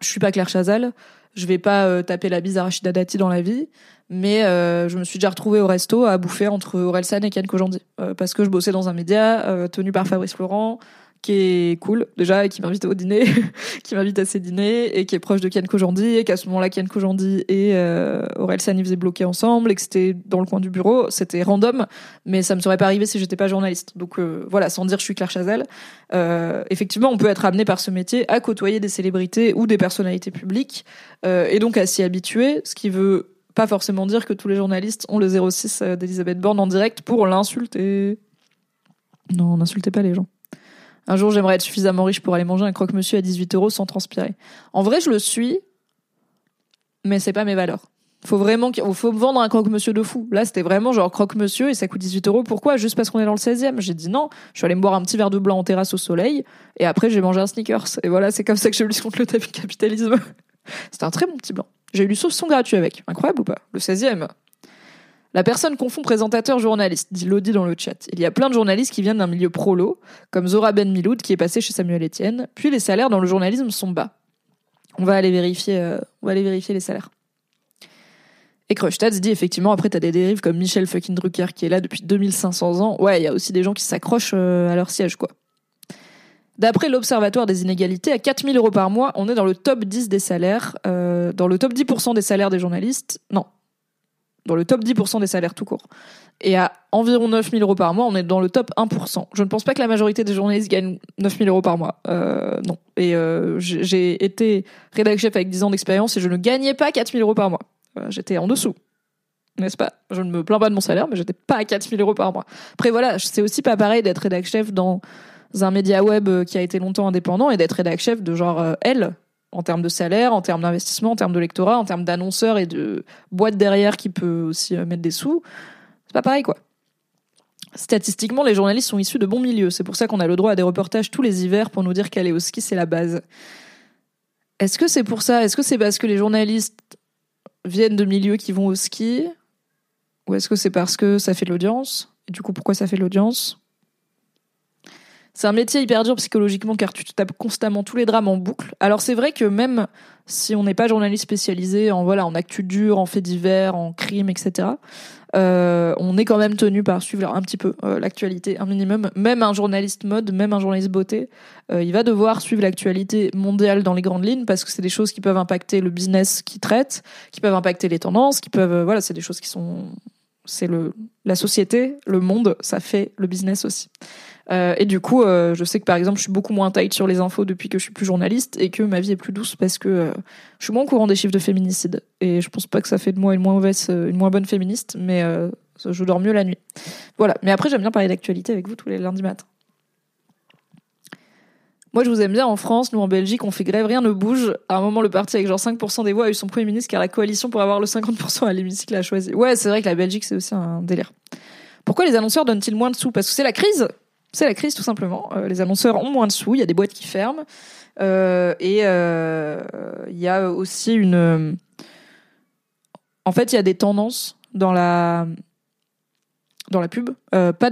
je suis pas Claire Chazal, je vais pas euh, taper la bise à Rachida Dati dans la vie, mais euh, je me suis déjà retrouvée au resto à bouffer entre Orelsan et Ken Kojandi, euh, parce que je bossais dans un média euh, tenu par Fabrice Florent, qui est cool déjà et qui m'invite au dîner, [LAUGHS] qui m'invite à ses dîners et qui est proche de Ken Kojandi et qu'à ce moment-là Ken Kojandi et euh, Orelsan ils faisaient bloquer ensemble et que c'était dans le coin du bureau, c'était random, mais ça me serait pas arrivé si j'étais pas journaliste. Donc euh, voilà, sans dire je suis Claire Chazal, euh, effectivement on peut être amené par ce métier à côtoyer des célébrités ou des personnalités publiques euh, et donc à s'y habituer, ce qui veut pas forcément dire que tous les journalistes ont le 06 d'Elisabeth Borne en direct pour l'insulter. Non, n'insultez pas les gens. Un jour, j'aimerais être suffisamment riche pour aller manger un croque-monsieur à 18 euros sans transpirer. En vrai, je le suis, mais c'est pas mes valeurs. Faut vraiment faut vendre un croque-monsieur de fou. Là, c'était vraiment genre croque-monsieur et ça coûte 18 euros. Pourquoi? Juste parce qu'on est dans le 16e. J'ai dit non. Je suis allée me boire un petit verre de blanc en terrasse au soleil et après, j'ai mangé un sneakers. Et voilà, c'est comme ça que je lutte contre le capitalisme. [LAUGHS] C'était un très bon petit blanc. J'ai eu du saucisson gratuit avec. Incroyable ou pas? Le 16e. La personne confond présentateur journaliste, dit Lodi dans le chat. Il y a plein de journalistes qui viennent d'un milieu prolo, comme Zora Ben Miloud qui est passé chez Samuel Etienne. Puis les salaires dans le journalisme sont bas. On va aller vérifier, euh, on va aller vérifier les salaires. Et Krustats dit effectivement, après t'as des dérives comme Michel fucking Drucker qui est là depuis 2500 ans. Ouais, il y a aussi des gens qui s'accrochent euh, à leur siège, quoi. D'après l'Observatoire des inégalités, à 4000 euros par mois, on est dans le top 10 des salaires, euh, dans le top 10% des salaires des journalistes. Non, dans le top 10% des salaires tout court. Et à environ 9000 euros par mois, on est dans le top 1%. Je ne pense pas que la majorité des journalistes gagnent 9000 euros par mois. Euh, non. Et euh, j'ai été rédac chef avec 10 ans d'expérience et je ne gagnais pas 4000 euros par mois. Euh, j'étais en dessous. N'est-ce pas? Je ne me plains pas de mon salaire, mais j'étais pas à 4000 euros par mois. Après, voilà, c'est aussi pas pareil d'être rédac chef dans un média web qui a été longtemps indépendant et d'être rédac chef de genre L, en termes de salaire, en termes d'investissement, en termes de lectorat, en termes d'annonceurs et de boîte derrière qui peut aussi euh, mettre des sous. C'est pas pareil, quoi. Statistiquement, les journalistes sont issus de bons milieux. C'est pour ça qu'on a le droit à des reportages tous les hivers pour nous dire qu'aller au ski, c'est la base. Est-ce que c'est pour ça? Est-ce que c'est parce que les journalistes viennent de milieux qui vont au ski? Ou est-ce que c'est parce que ça fait de l'audience? Et du coup, pourquoi ça fait de l'audience? C'est un métier hyper dur psychologiquement car tu te tapes constamment tous les drames en boucle. Alors c'est vrai que même si on n'est pas journaliste spécialisé en voilà en actu dur, en faits divers, en crime, etc. Euh, on est quand même tenu par suivre un petit peu euh, l'actualité, un minimum. Même un journaliste mode, même un journaliste beauté, euh, il va devoir suivre l'actualité mondiale dans les grandes lignes parce que c'est des choses qui peuvent impacter le business qu'il traite, qui peuvent impacter les tendances, qui peuvent voilà, c'est des choses qui sont c'est le la société, le monde, ça fait le business aussi. Euh, et du coup, euh, je sais que par exemple, je suis beaucoup moins tight sur les infos depuis que je suis plus journaliste et que ma vie est plus douce parce que euh, je suis moins au courant des chiffres de féminicide. Et je pense pas que ça fait de moi une moins mauvaise, une moins bonne féministe, mais je dors mieux la nuit. Voilà. Mais après, j'aime bien parler d'actualité avec vous tous les lundis matins. Moi, je vous aime bien en France. Nous, en Belgique, on fait grève, rien ne bouge. À un moment, le parti avec genre 5% des voix a eu son premier ministre car la coalition pour avoir le 50% à l'hémicycle a choisi. Ouais, c'est vrai que la Belgique, c'est aussi un délire. Pourquoi les annonceurs donnent-ils moins de sous? Parce que c'est la crise? C'est la crise tout simplement. Euh, les annonceurs ont moins de sous, il y a des boîtes qui ferment. Euh, et euh, il y a aussi une... En fait, il y a des tendances dans la dans la pub, pas,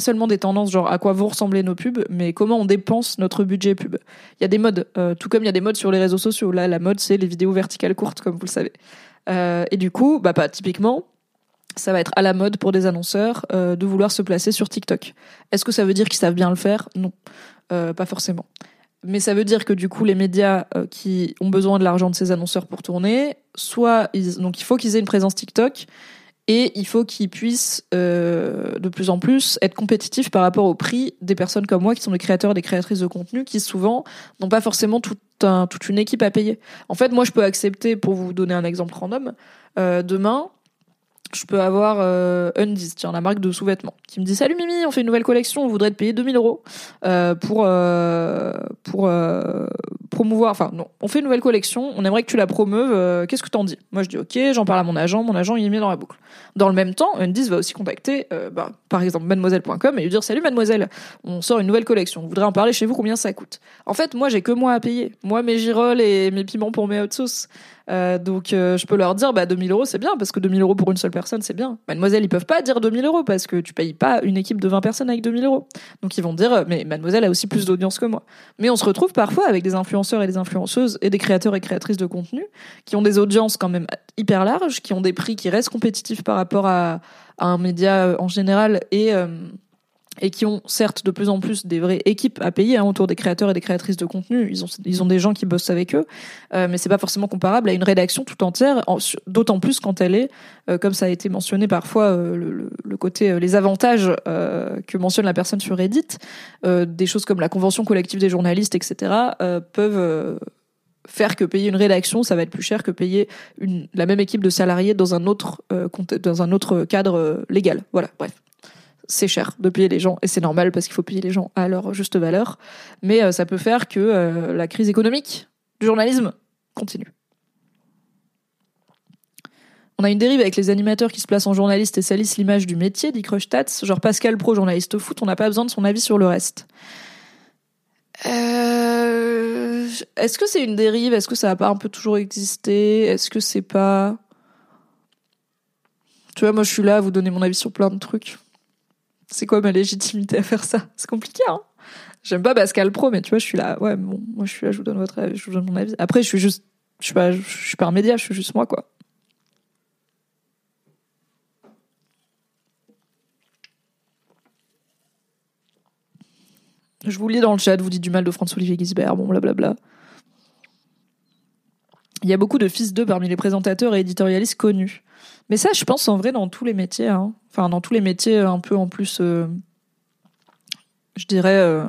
seulement des tendances genre à quoi vont ressembler nos pubs, mais comment on dépense notre budget pub. Il y a des modes, tout comme il y a des modes sur les réseaux sociaux. Là, la mode, c'est les vidéos verticales courtes, comme vous le savez. Et du coup, bah, typiquement, ça va être à la mode pour des annonceurs euh, de vouloir se placer sur TikTok. Est-ce que ça veut dire qu'ils savent bien le faire? Non, euh, pas forcément. Mais ça veut dire que du coup, les médias euh, qui ont besoin de l'argent de ces annonceurs pour tourner, soit ils, donc il faut qu'ils aient une présence TikTok et il faut qu'ils puissent euh, de plus en plus être compétitifs par rapport au prix des personnes comme moi qui sont des créateurs et des créatrices de contenu qui souvent n'ont pas forcément tout un, toute une équipe à payer. En fait, moi, je peux accepter, pour vous donner un exemple random, euh, demain, je peux avoir euh, Undies, tiens, la marque de sous-vêtements, qui me dit Salut Mimi, on fait une nouvelle collection, on voudrait te payer 2000 euros euh, pour, euh, euh, promouvoir. Enfin, non, on fait une nouvelle collection, on aimerait que tu la promeuves, qu'est-ce que t'en dis? Moi, je dis Ok, j'en parle à mon agent, mon agent, il est mis dans la boucle. Dans le même temps, Undies va aussi contacter, bah, par exemple, mademoiselle.com et lui dire Salut mademoiselle, on sort une nouvelle collection, on voudrait en parler chez vous, combien ça coûte? En fait, moi, j'ai que moi à payer. Moi, mes girolles et mes piments pour mes hot sauce. Euh, donc euh, je peux leur dire bah 2000 euros c'est bien parce que 2000 euros pour une seule personne c'est bien. Mademoiselle ils peuvent pas dire 2000 euros parce que tu payes pas une équipe de 20 personnes avec 2000 euros. Donc ils vont dire mais Mademoiselle a aussi plus d'audience que moi. Mais on se retrouve parfois avec des influenceurs et des influenceuses et des créateurs et créatrices de contenu qui ont des audiences quand même hyper larges, qui ont des prix qui restent compétitifs par rapport à, à un média euh, en général et euh, et qui ont certes de plus en plus des vraies équipes à payer hein, autour des créateurs et des créatrices de contenu. Ils ont, ils ont des gens qui bossent avec eux, euh, mais c'est pas forcément comparable à une rédaction tout entière, en- d'autant plus quand elle est, euh, comme ça a été mentionné parfois, euh, le, le- côté, euh, les avantages euh, que mentionne la personne sur Reddit, euh, des choses comme la convention collective des journalistes, etc., peuvent faire que payer une rédaction, ça va être plus cher que payer une, la même équipe de salariés dans un autre, dans un autre cadre légal. Voilà, bref c'est cher de payer les gens et c'est normal parce qu'il faut payer les gens à leur juste valeur. Mais euh, ça peut faire que euh, la crise économique du journalisme continue. On a une dérive avec les animateurs qui se placent en journalistes et salissent l'image du métier, dit Crushtats. Genre Pascal Pro, journaliste foot, on n'a pas besoin de son avis sur le reste. Euh, Est-ce que c'est une dérive? Est-ce que ça n'a pas un peu toujours existé? Est-ce que c'est pas... Tu vois, moi je suis là à vous donner mon avis sur plein de trucs. C'est quoi ma légitimité à faire ça? C'est compliqué, hein J'aime pas Pascal Pro, mais tu vois, je suis là. Ouais, bon, moi je suis là, je vous donne votre avis, je vous donne mon avis. Après, je suis juste, je suis pas, je suis pas un média, je suis juste moi, quoi. Je vous lis dans le chat, vous dites du mal de François-Olivier Gisbert, bon, blablabla. Il y a beaucoup de fils d'eux parmi les présentateurs et éditorialistes connus. Mais ça, je pense en vrai dans tous les métiers. Hein. Enfin, dans tous les métiers un peu en plus, euh, je dirais, euh,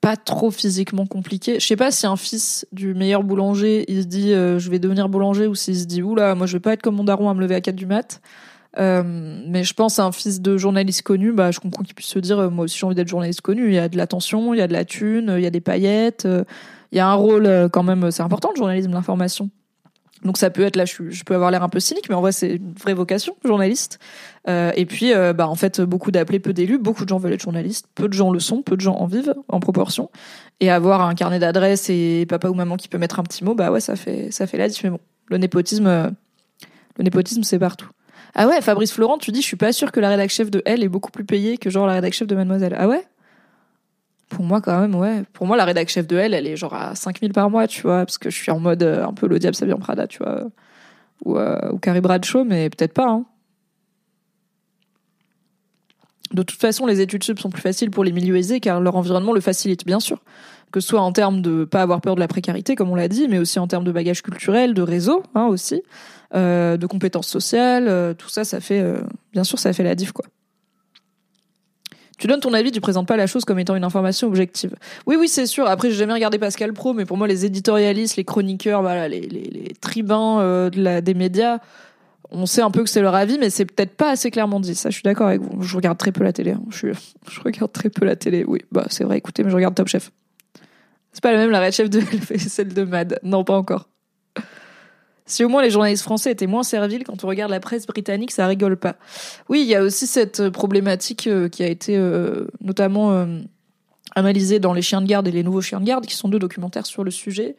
pas trop physiquement compliqué. Je sais pas si un fils du meilleur boulanger, il se dit euh, je vais devenir boulanger ou s'il se dit oula, moi je vais pas être comme mon daron à me lever à 4 du mat. Mais je pense à un fils de journaliste connu, bah, je comprends qu'il puisse se dire moi aussi j'ai envie d'être journaliste connu. Il y a de l'attention, il y a de la thune, il y a des paillettes, il y a un rôle euh, quand même, c'est important le journalisme, l'information. Donc ça peut être là, je, je peux avoir l'air un peu cynique, mais en vrai c'est une vraie vocation, journaliste. Euh, et puis, euh, bah en fait, beaucoup d'appelés, peu d'élus. Beaucoup de gens veulent être journalistes, peu de gens le sont, peu de gens en vivent en proportion. Et avoir un carnet d'adresses et papa ou maman qui peut mettre un petit mot, bah ouais, ça fait ça fait la diff. Mais bon, le népotisme, euh, le népotisme c'est partout. Ah ouais, Fabrice Florent, tu dis, je suis pas sûr que la rédac chef de Elle est beaucoup plus payée que genre la rédac chef de Mademoiselle. Ah ouais? Pour moi, quand même, ouais. Pour moi, la rédac chef de Elle, elle est genre à 5000 par mois, tu vois, parce que je suis en mode euh, un peu le diable s'habille Prada, tu vois. Ou, euh, ou Carrie Bradshaw, mais peut-être pas, hein. De toute façon, les études sup sont plus faciles pour les milieux aisés car leur environnement le facilite, bien sûr. Que ce soit en termes de pas avoir peur de la précarité, comme on l'a dit, mais aussi en termes de bagage culturel, de réseau, hein, aussi, euh, de compétences sociales, euh, tout ça, ça fait, euh, bien sûr, ça fait la diff, quoi. Tu donnes ton avis, tu présentes pas la chose comme étant une information objective. Oui, oui, c'est sûr. Après, j'ai jamais regardé Pascal Pro, mais pour moi, les éditorialistes, les chroniqueurs, voilà, les, les, les tribuns euh, de la, des médias, on sait un peu que c'est leur avis, mais c'est peut-être pas assez clairement dit. Ça, je suis d'accord avec vous. Je regarde très peu la télé. hein. Je, suis, [LAUGHS] je regarde très peu la télé. Oui, bah c'est vrai. Écoutez, mais je regarde Top Chef. C'est pas la même la red chef de [LAUGHS] celle de Mad. Non, pas encore. Si au moins les journalistes français étaient moins serviles, quand on regarde la presse britannique, ça rigole pas. Oui, il y a aussi cette euh, problématique euh, qui a été euh, notamment analysée dans Les Chiens de garde et Les Nouveaux Chiens de garde, qui sont deux documentaires sur le sujet,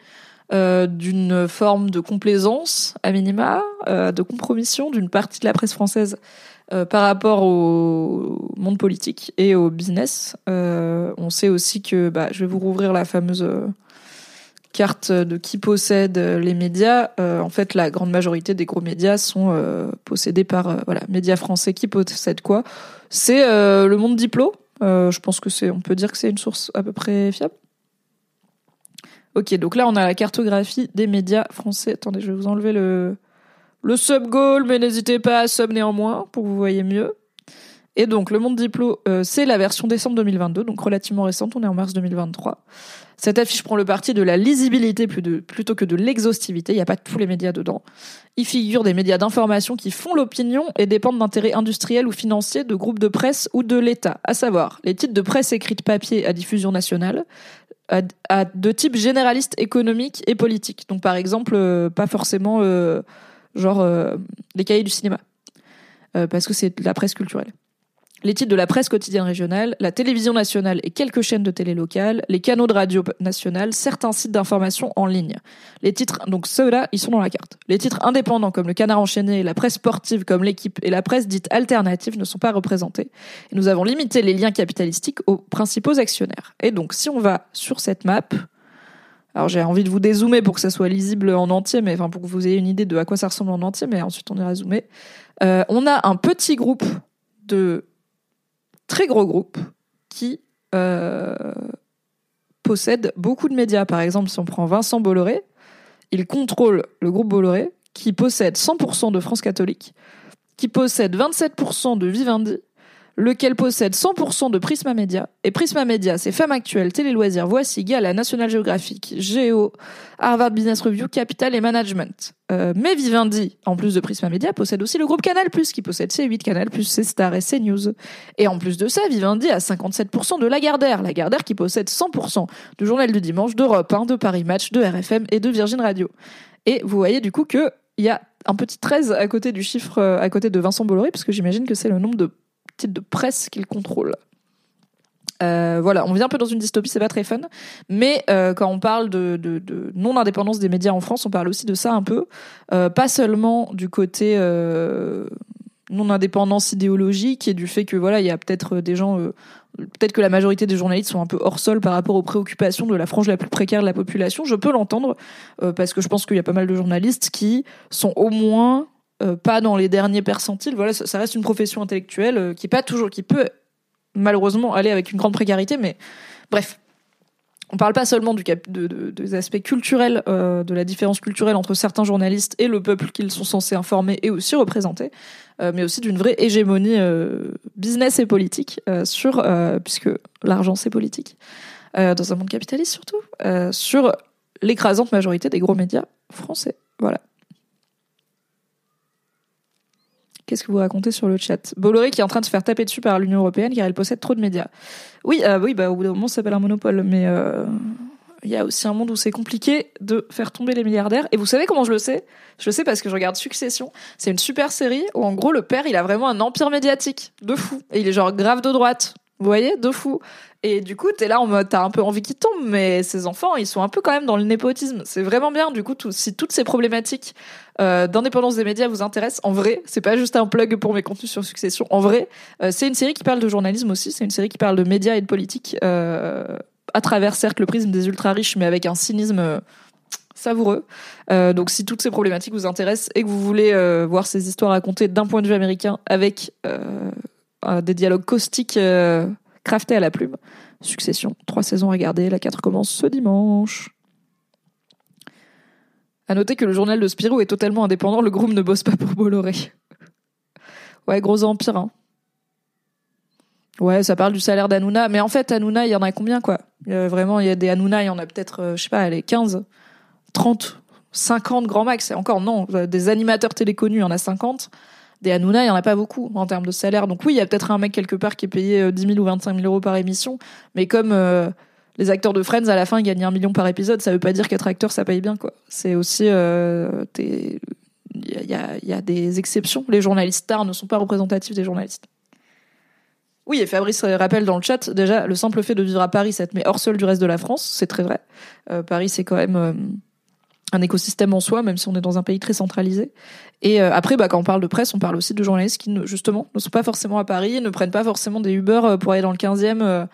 d'une forme de complaisance, à minima, de compromission d'une partie de la presse française euh, par rapport au monde politique et au business. Euh, on sait aussi que, bah, je vais vous rouvrir la fameuse carte de qui possède les médias. Euh, en fait, la grande majorité des gros médias sont euh, possédés par, euh, voilà, médias français qui possèdent quoi C'est euh, le monde diplo. Euh, je pense que c'est, on peut dire que c'est une source à peu près fiable. Ok, donc là on a la cartographie des médias français. Attendez, je vais vous enlever le le sub goal, mais n'hésitez pas à sub néanmoins pour que vous voyez mieux. Et donc, le Monde Diplo, euh, c'est la version décembre 2022, donc relativement récente, on est en mars 2023. Cette affiche prend le parti de la lisibilité plutôt que de l'exhaustivité, il n'y a pas tous les médias dedans. Il figure des médias d'information qui font l'opinion et dépendent d'intérêts industriels ou financiers de groupes de presse ou de l'État, à savoir les titres de presse écrite papier à diffusion nationale, à, de type généraliste économique et politique. Donc par exemple, euh, pas forcément euh, genre les cahiers du cinéma, parce que c'est de la presse culturelle les titres de la presse quotidienne régionale, la télévision nationale et quelques chaînes de télé locales, les canaux de radio nationale, certains sites d'information en ligne. Les titres, donc ceux-là, ils sont dans la carte. Les titres indépendants comme le Canard enchaîné, la presse sportive comme l'équipe et la presse dite alternative ne sont pas représentés. Nous avons limité les liens capitalistiques aux principaux actionnaires. Et donc, si on va sur cette map, alors j'ai envie de vous dézoomer pour que ça soit lisible en entier, mais enfin pour que vous ayez une idée de à quoi ça ressemble en entier, mais ensuite on ira zoomer. Euh, on a un petit groupe de très gros groupe qui euh, possède beaucoup de médias. Par exemple, si on prend Vincent Bolloré, il contrôle le groupe Bolloré, qui possède 100% de France catholique, qui possède 27% de Vivendi, lequel possède 100% de Prisma Media. Et Prisma Media, c'est Femmes Actuelles, Télé Loisirs, Voici, Gala, National Geographic, Géo, Harvard Business Review, Capital et Management. Euh, mais Vivendi, en plus de Prisma Media, possède aussi le groupe Canal+, qui possède C8, Canal+, C-Star et C-News. Et en plus de ça, Vivendi a 57% de Lagardère, Lagardère qui possède 100% du Journal du Dimanche, d'Europe 1, de Paris Match, de RFM et de Virgin Radio. Et vous voyez du coup que il y a un petit 13 à côté du chiffre, euh, à côté de Vincent Bolloré, parce que j'imagine que c'est le nombre de type de presse qu'il contrôle. Euh, voilà, on vient un peu dans une dystopie, c'est pas très fun. Mais euh, quand on parle de, non-indépendance des médias en France, on parle aussi de ça un peu. Euh, pas seulement du côté non-indépendance idéologique et du fait que voilà, il y a peut-être des gens, peut-être que la majorité des journalistes sont un peu hors sol par rapport aux préoccupations de la frange la plus précaire de la population. Je peux l'entendre parce que je pense qu'il y a pas mal de journalistes qui sont au moins euh, pas dans les derniers percentiles. Voilà, ça, reste une profession intellectuelle euh, qui pas toujours, qui peut malheureusement aller avec une grande précarité, mais bref. On parle pas seulement du des aspects culturels, euh, de la différence culturelle entre certains journalistes et le peuple qu'ils sont censés informer et aussi représenter, mais aussi d'une vraie hégémonie business et politique sur, puisque l'argent c'est politique, dans un monde capitaliste surtout, sur l'écrasante majorité des gros médias français. Voilà. Qu'est-ce que vous racontez sur le chat? Bolloré qui est en train de se faire taper dessus par l'Union européenne car elle possède trop de médias. Oui, euh, oui, bah au bout d'un moment ça s'appelle un monopole, mais euh, il y a aussi un monde où c'est compliqué de faire tomber les milliardaires. Et vous savez comment je le sais? Je le sais parce que je regarde Succession. C'est une super série où en gros le père il a vraiment un empire médiatique de fou et il est genre grave de droite. Vous voyez, de fou. Et du coup, t'es là en mode, t'as un peu envie qu'il tombe, mais ces enfants, ils sont un peu quand même dans le népotisme. C'est vraiment bien. Du coup, si toutes ces problématiques euh, d'indépendance des médias vous intéressent, en vrai, c'est pas juste un plug pour mes contenus sur Succession. En vrai, euh, c'est une série qui parle de journalisme aussi. C'est une série qui parle de médias et de politique euh, à travers certes le prisme des ultra riches, mais avec un cynisme savoureux. Donc, si toutes ces problématiques vous intéressent et que vous voulez voir ces histoires racontées d'un point de vue américain avec des dialogues caustiques crafté à la plume. Succession, trois saisons à garder, la 4 commence ce dimanche. À noter que le journal de Spirou est totalement indépendant, le groupe ne bosse pas pour Bolloré. [LAUGHS] ouais, gros empire. Hein. Ouais, ça parle du salaire d'Anouna, mais en fait, Anouna, il y en a combien, quoi? Vraiment, il y a des Anouna, il y en a peut-être, euh, je sais pas, les 15, 30, 50 grand max. Encore non, des animateurs téléconnus, il y en a 50 des Hanouna, il n'y en a pas beaucoup en termes de salaire. Donc oui, il y a peut-être un mec quelque part qui est payé 10 euh, 000 ou 25 000 euros par émission, mais comme euh, les acteurs de Friends, à la fin, ils gagnent un million par épisode, ça veut pas dire qu'être acteur, ça paye bien, quoi. C'est aussi... Euh, il y a, y a, des exceptions. Les journalistes stars ne sont pas représentatifs des journalistes. Oui, et Fabrice rappelle dans le chat, déjà, le simple fait de vivre à Paris, ça te met hors sol du reste de la France, c'est très vrai. Paris, c'est quand même un écosystème en soi, même si on est dans un pays très centralisé. Et euh, après, bah, quand on parle de presse, on parle aussi de journalistes qui, justement, ne sont pas forcément à Paris, ne prennent pas forcément des Uber euh, pour aller dans le 15e, euh,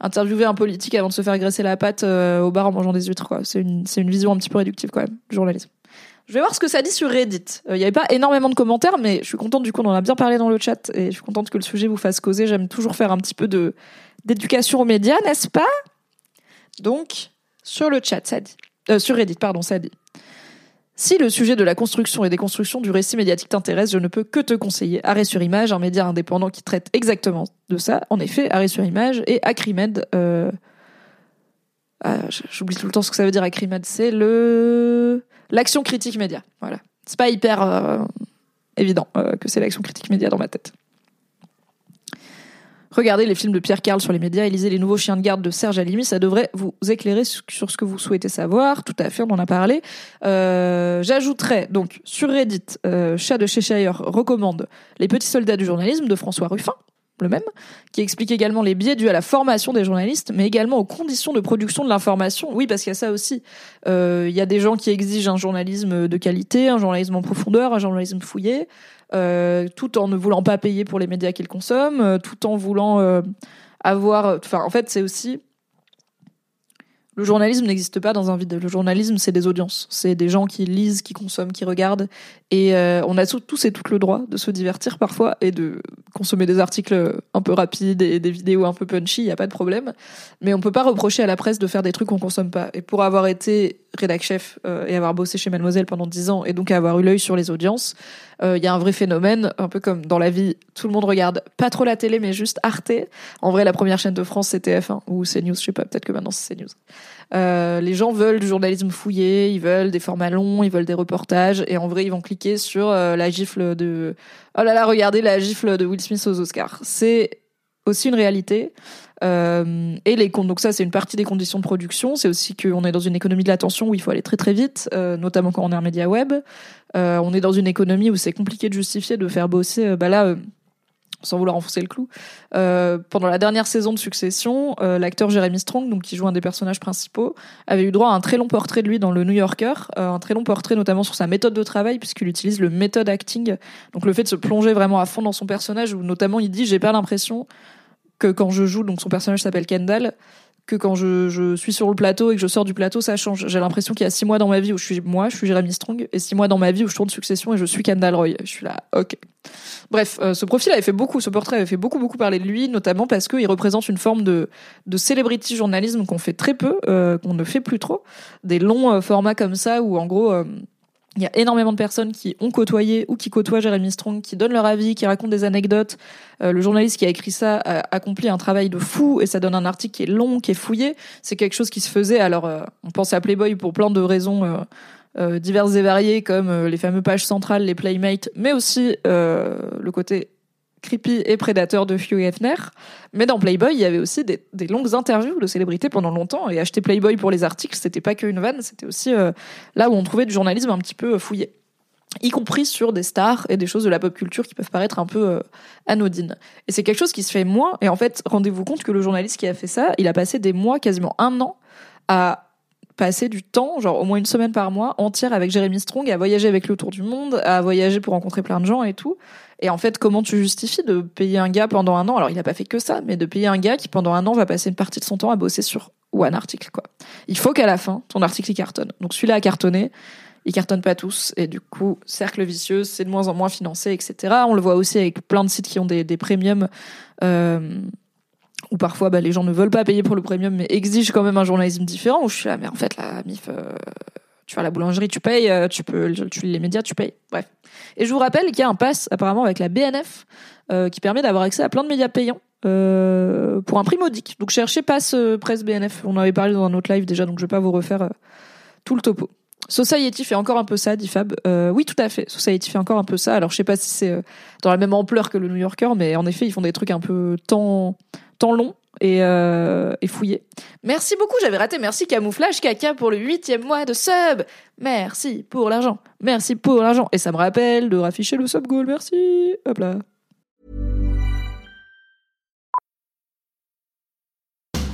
interviewer un politique avant de se faire graisser la patte au bar en mangeant des huîtres. C'est, une, c'est une vision un petit peu réductive quand même, du journalisme. Je vais voir ce que ça dit sur Reddit. Il n'y avait pas énormément de commentaires, mais je suis contente du coup, on en a bien parlé dans le chat, et je suis contente que le sujet vous fasse causer. J'aime toujours faire un petit peu de d'éducation aux médias, n'est-ce pas? Donc, sur le chat, ça dit. sur Reddit, pardon, ça dit. Si le sujet de la construction et des constructions du récit médiatique t'intéresse, je ne peux que te conseiller Arrêt sur Image, un média indépendant qui traite exactement de ça. En effet, Arrêt sur Image et Acrimed. Euh... ah, J'oublie tout le temps ce que ça veut dire Acrimed. C'est l'action critique média. Voilà. C'est pas hyper euh, évident euh, que c'est l'action critique média dans ma tête. Regardez les films de Pierre Carl sur les médias et lisez les nouveaux chiens de garde de Serge Alimi. Ça devrait vous éclairer sur ce que vous souhaitez savoir. Tout à fait, on en a parlé. Euh, J'ajouterais donc sur Reddit, euh, Chat de Cheshire recommande Les petits soldats du journalisme de François Ruffin le même, qui explique également les biais dus à la formation des journalistes, mais également aux conditions de production de l'information. Oui, parce qu'il y a ça aussi. Euh, il y a des gens qui exigent un journalisme de qualité, un journalisme en profondeur, un journalisme fouillé, tout en ne voulant pas payer pour les médias qu'ils consomment, euh, tout en voulant euh, avoir... Enfin, en fait, c'est aussi le journalisme n'existe pas dans un vide. Le journalisme, c'est des audiences. C'est des gens qui lisent, qui consomment, qui regardent. Et euh, on a tous et toutes le droit de se divertir parfois et de consommer des articles un peu rapides et des vidéos un peu punchy, il n'y a pas de problème. Mais on peut pas reprocher à la presse de faire des trucs qu'on consomme pas. Et pour avoir été rédac chef euh, et avoir bossé chez Mademoiselle pendant dix ans et donc avoir eu l'œil sur les audiences, euh, il y a un vrai phénomène, un peu comme dans la vie, tout le monde regarde pas trop la télé mais juste Arte. En vrai, la première chaîne de France c'est TF1 ou CNews, je sais pas, peut-être que maintenant c'est CNews. Euh, les gens veulent du journalisme fouillé, ils veulent des formats longs, ils veulent des reportages et en vrai ils vont cliquer sur euh, la gifle de oh là là regardez la gifle de Will Smith aux Oscars. C'est aussi une réalité. Euh, et les comptes, donc ça c'est une partie des conditions de production. C'est aussi qu'on est dans une économie de l'attention où il faut aller très très vite, euh, notamment quand on est un média web. Euh, on est dans une économie où c'est compliqué de justifier de faire bosser. Euh, bah là, euh, sans vouloir enfoncer le clou, euh, pendant la dernière saison de Succession, l'acteur Jeremy Strong, donc qui joue un des personnages principaux, avait eu droit à un très long portrait de lui dans le New Yorker, un très long portrait notamment sur sa méthode de travail puisqu'il utilise le méthode acting, donc le fait de se plonger vraiment à fond dans son personnage où notamment il dit j'ai pas l'impression que quand je joue, donc son personnage s'appelle Kendall, que quand je, je, suis sur le plateau et que je sors du plateau, ça change. J'ai l'impression qu'il y a six mois dans ma vie où je suis moi, je suis Jeremy Strong, et six mois dans ma vie où je tourne Succession et je suis Kendall Roy. Je suis là, ok. Bref, euh, ce profil avait fait beaucoup, ce portrait avait fait beaucoup, beaucoup parler de lui, notamment parce qu'il représente une forme de, de celebrity journalisme qu'on fait très peu, euh, qu'on ne fait plus trop. Des longs euh, formats comme ça où, en gros, euh, il y a énormément de personnes qui ont côtoyé ou qui côtoient Jeremy Strong, qui donnent leur avis, qui racontent des anecdotes. Euh, le journaliste qui a écrit ça a accompli un travail de fou et ça donne un article qui est long, qui est fouillé. C'est quelque chose qui se faisait. Alors, euh, on pense à Playboy pour plein de raisons euh, diverses et variées, comme les fameuses pages centrales, les Playmates, mais aussi le côté creepy et prédateur de Hugh Hefner. Mais dans Playboy, il y avait aussi des, longues interviews de célébrités pendant longtemps. Et acheter Playboy pour les articles, c'était pas qu'une vanne, c'était aussi euh, là où on trouvait du journalisme un petit peu fouillé. Y compris sur des stars et des choses de la pop culture qui peuvent paraître un peu euh, anodines. Et c'est quelque chose qui se fait moins. Et en fait, rendez-vous compte que le journaliste qui a fait ça, il a passé des mois, quasiment un an, à passer du temps, genre au moins une semaine par mois, entière avec Jérémy Strong, à voyager avec lui autour du monde, à voyager pour rencontrer plein de gens et tout. Et en fait, comment tu justifies de payer un gars pendant un an? Alors, il n'a pas fait que ça, mais de payer un gars qui pendant un an va passer une partie de son temps à bosser sur ou un article, quoi. Il faut qu'à la fin, ton article il cartonne. Donc celui-là a cartonné. Il cartonne pas tous et du coup cercle vicieux c'est de moins en moins financé etc on le voit aussi avec plein de sites qui ont des, des premiums euh, où parfois bah, les gens ne veulent pas payer pour le premium mais exigent quand même un journalisme différent où je suis là mais en fait la mif euh, tu vas à la boulangerie, tu payes, euh, tu peux, tu les médias, tu payes. Bref. Et je vous rappelle qu'il y a un pass apparemment avec la BNF euh, qui permet d'avoir accès à plein de médias payants euh, pour un prix modique. Donc cherchez pass euh, presse BNF. On en avait parlé dans un autre live déjà, donc je vais pas vous refaire tout le topo. Society fait encore un peu ça, dit Fab. Oui, tout à fait. Society fait encore un peu ça. Alors, je sais pas si c'est dans la même ampleur que le New Yorker, mais en effet, ils font des trucs un peu temps, temps long et, euh, et fouillé. Merci beaucoup, j'avais raté. Merci Camouflage Caca pour le huitième mois de sub. Merci pour l'argent. Merci pour l'argent. Et ça me rappelle de rafficher le sub goal. Merci. Hop là.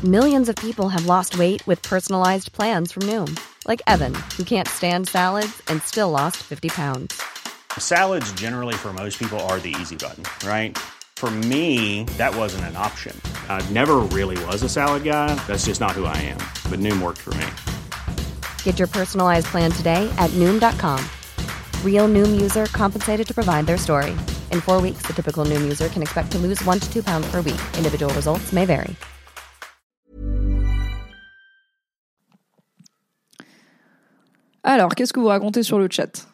Millions of people have lost weight with personalized plans from Noom, like Evan, who can't stand salads and still lost 50 pounds. Salads, generally, for most people, are the easy button, right? For me, that wasn't an option. I never really was a salad guy. That's just not who I am. But Noom worked for me. Get your personalized plan today at Noom.com. Real Noom user compensated to provide their story. In four weeks, the typical Noom user can expect to lose one to two pounds per week. Individual results may vary. Alors, qu'est-ce que vous racontez sur le chat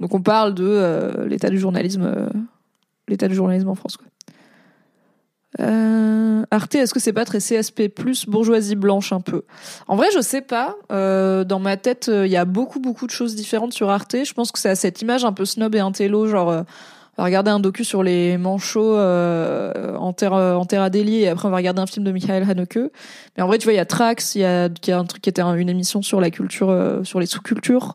Donc, on parle de euh, l'état du journalisme, euh, l'état du journalisme en France. Quoi. Euh, Arte, est-ce que c'est pas très CSP plus bourgeoisie blanche un peu? En vrai, je sais pas. Euh, dans ma tête, il y a beaucoup beaucoup de choses différentes sur Arte. Je pense que c'est à cette image un peu snob et intello, genre euh, on va regarder un docu sur les manchots euh, en terre en terre Adélie et après on va regarder un film de Michael Haneke. Mais en vrai, tu vois, il y a Trax, il y a, y a un truc qui était un- une émission sur la culture, euh, sur les sous-cultures.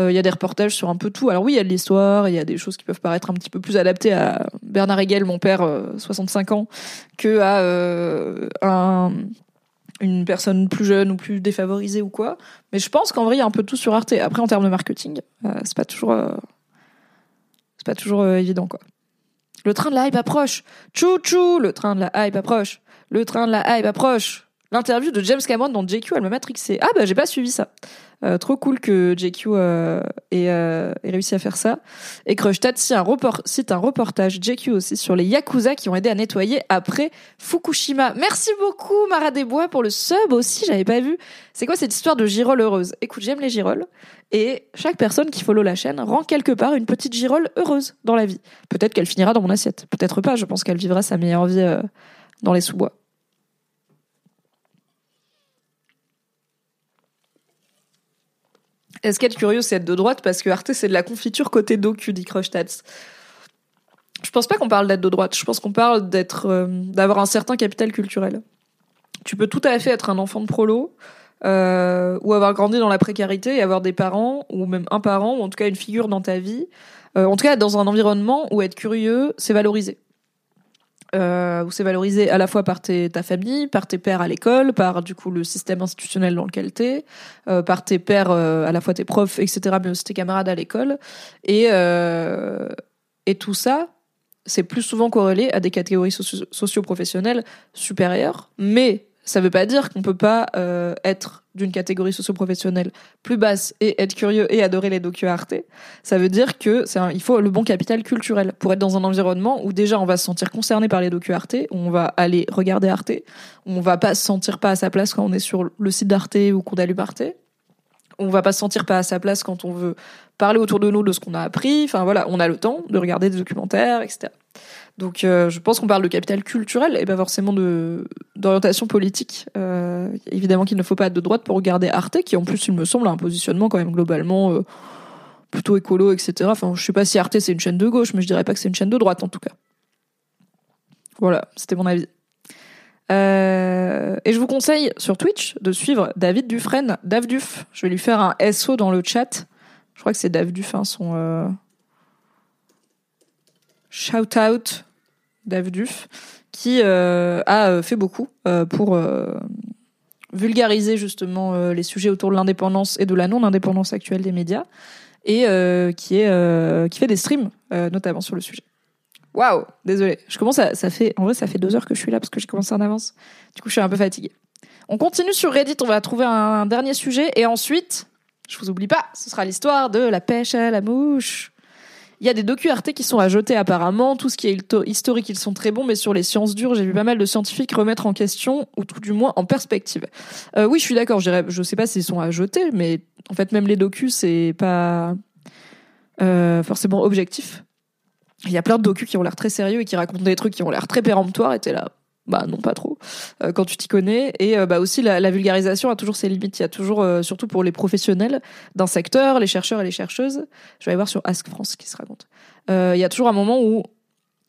Euh, Il y a des reportages sur un peu tout. Alors oui, il y a de l'histoire, il y a des choses qui peuvent paraître un petit peu plus adaptées à Bernard Hegel, mon père, euh, 65 ans, que à euh, un, une personne plus jeune ou plus défavorisée ou quoi. Mais je pense qu'en vrai, il y a un peu tout sur Arte. Après, en termes de marketing, euh, c'est pas toujours, euh, c'est pas toujours euh, évident, quoi. Le train de la hype approche. Tchou tchou, le train de la hype approche. Le train de la hype approche. L'interview de James Cameron dans JQ, elle m'a matrixé. Ah bah j'ai pas suivi ça. Euh, trop cool que JQ euh, ait, euh, ait réussi à faire ça. Et report, cite un reportage JQ aussi sur les Yakuza qui ont aidé à nettoyer après Fukushima. Merci beaucoup Mara Desbois pour le sub aussi, j'avais pas vu. C'est quoi cette histoire de girole heureuse? Écoute, j'aime les girolles. Et chaque personne qui follow la chaîne rend quelque part une petite girole heureuse dans la vie. Peut-être qu'elle finira dans mon assiette. Peut-être pas, je pense qu'elle vivra sa meilleure vie euh, dans les sous-bois. Est-ce qu'être curieux, c'est être de droite? Parce que Arte, c'est de la confiture côté docu, dit Krustats. Je pense pas qu'on parle d'être de droite. Je pense qu'on parle d'être, euh, d'avoir un certain capital culturel. Tu peux tout à fait être un enfant de prolo, euh, ou avoir grandi dans la précarité et avoir des parents, ou même un parent, ou en tout cas une figure dans ta vie. Euh, en tout cas, dans un environnement où être curieux, c'est valorisé. Euh, où c'est valorisé à la fois par tes, ta famille, par tes pères à l'école, par du coup le système institutionnel dans lequel t'es, euh, par tes pères, euh, à la fois tes profs, etc., mais aussi tes camarades à l'école. Et, euh, et tout ça, c'est plus souvent corrélé à des catégories socio- socio-professionnelles supérieures, mais ça veut pas dire qu'on peut pas euh, être d'une catégorie socio-professionnelle plus basse et être curieux et adorer les docu Arte. Ça veut dire que c'est il faut le bon capital culturel pour être dans un environnement où déjà on va se sentir concerné par les docu Arte, où on va aller regarder Arte, où on va pas se sentir pas à sa place quand on est sur le site d'Arte ou qu'on allume Arte. On va pas se sentir pas à sa place quand on veut parler autour de nous de ce qu'on a appris. Enfin voilà, on a le temps de regarder des documentaires, etc. Donc euh, je pense qu'on parle de capital culturel et pas forcément de d'orientation politique. Euh, évidemment qu'il ne faut pas être de droite pour regarder Arte, qui en plus il me semble a un positionnement quand même globalement euh, plutôt écolo, etc. Enfin je sais pas si Arte c'est une chaîne de gauche, mais je dirais pas que c'est une chaîne de droite en tout cas. Voilà, c'était mon avis. Et je vous conseille sur Twitch de suivre David Dufresne, Davduf. Je vais lui faire un SO dans le chat. Je crois que c'est Davduf, hein, son shout out Davduf, qui euh, a euh, fait beaucoup euh, pour vulgariser justement les sujets autour de l'indépendance et de la non-indépendance actuelle des médias, et qui est qui fait des streams notamment sur le sujet. Waouh, désolé. Je commence à, ça fait, en vrai, ça fait deux heures que je suis là parce que j'ai commencé en avance. Du coup, je suis un peu fatiguée. On continue sur Reddit, on va trouver un, dernier sujet et ensuite, je vous oublie pas, ce sera l'histoire de la pêche à la mouche. Il y a des docu Arte qui sont à jeter apparemment, tout ce qui est historique, ils sont très bons, mais sur les sciences dures, j'ai vu pas mal de scientifiques remettre en question, ou tout du moins en perspective. Euh, oui, je suis d'accord, je je sais pas s'ils sont à jeter, mais en fait, même les docus, c'est pas euh, forcément objectif. Il y a plein de docus qui ont l'air très sérieux et qui racontent des trucs qui ont l'air très péremptoires et t'es là. Bah non, pas trop. euh, quand tu t'y connais. Et euh, bah aussi, la, vulgarisation a toujours ses limites. Il y a toujours, euh, surtout pour les professionnels d'un secteur, les chercheurs et les chercheuses. Je vais aller voir sur Ask France ce qui se raconte. Il y a toujours un moment où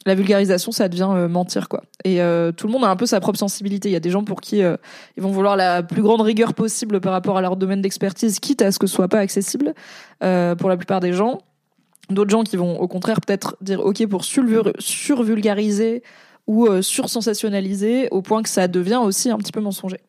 la vulgarisation, ça devient mentir, quoi. Et tout le monde a un peu sa propre sensibilité. Il y a des gens pour qui ils vont vouloir la plus grande rigueur possible par rapport à leur domaine d'expertise, quitte à ce que ce soit pas accessible pour la plupart des gens d'autres gens qui vont au contraire peut-être dire ok pour survulgariser ou euh, sursensationnaliser au point que ça devient aussi un petit peu mensonger.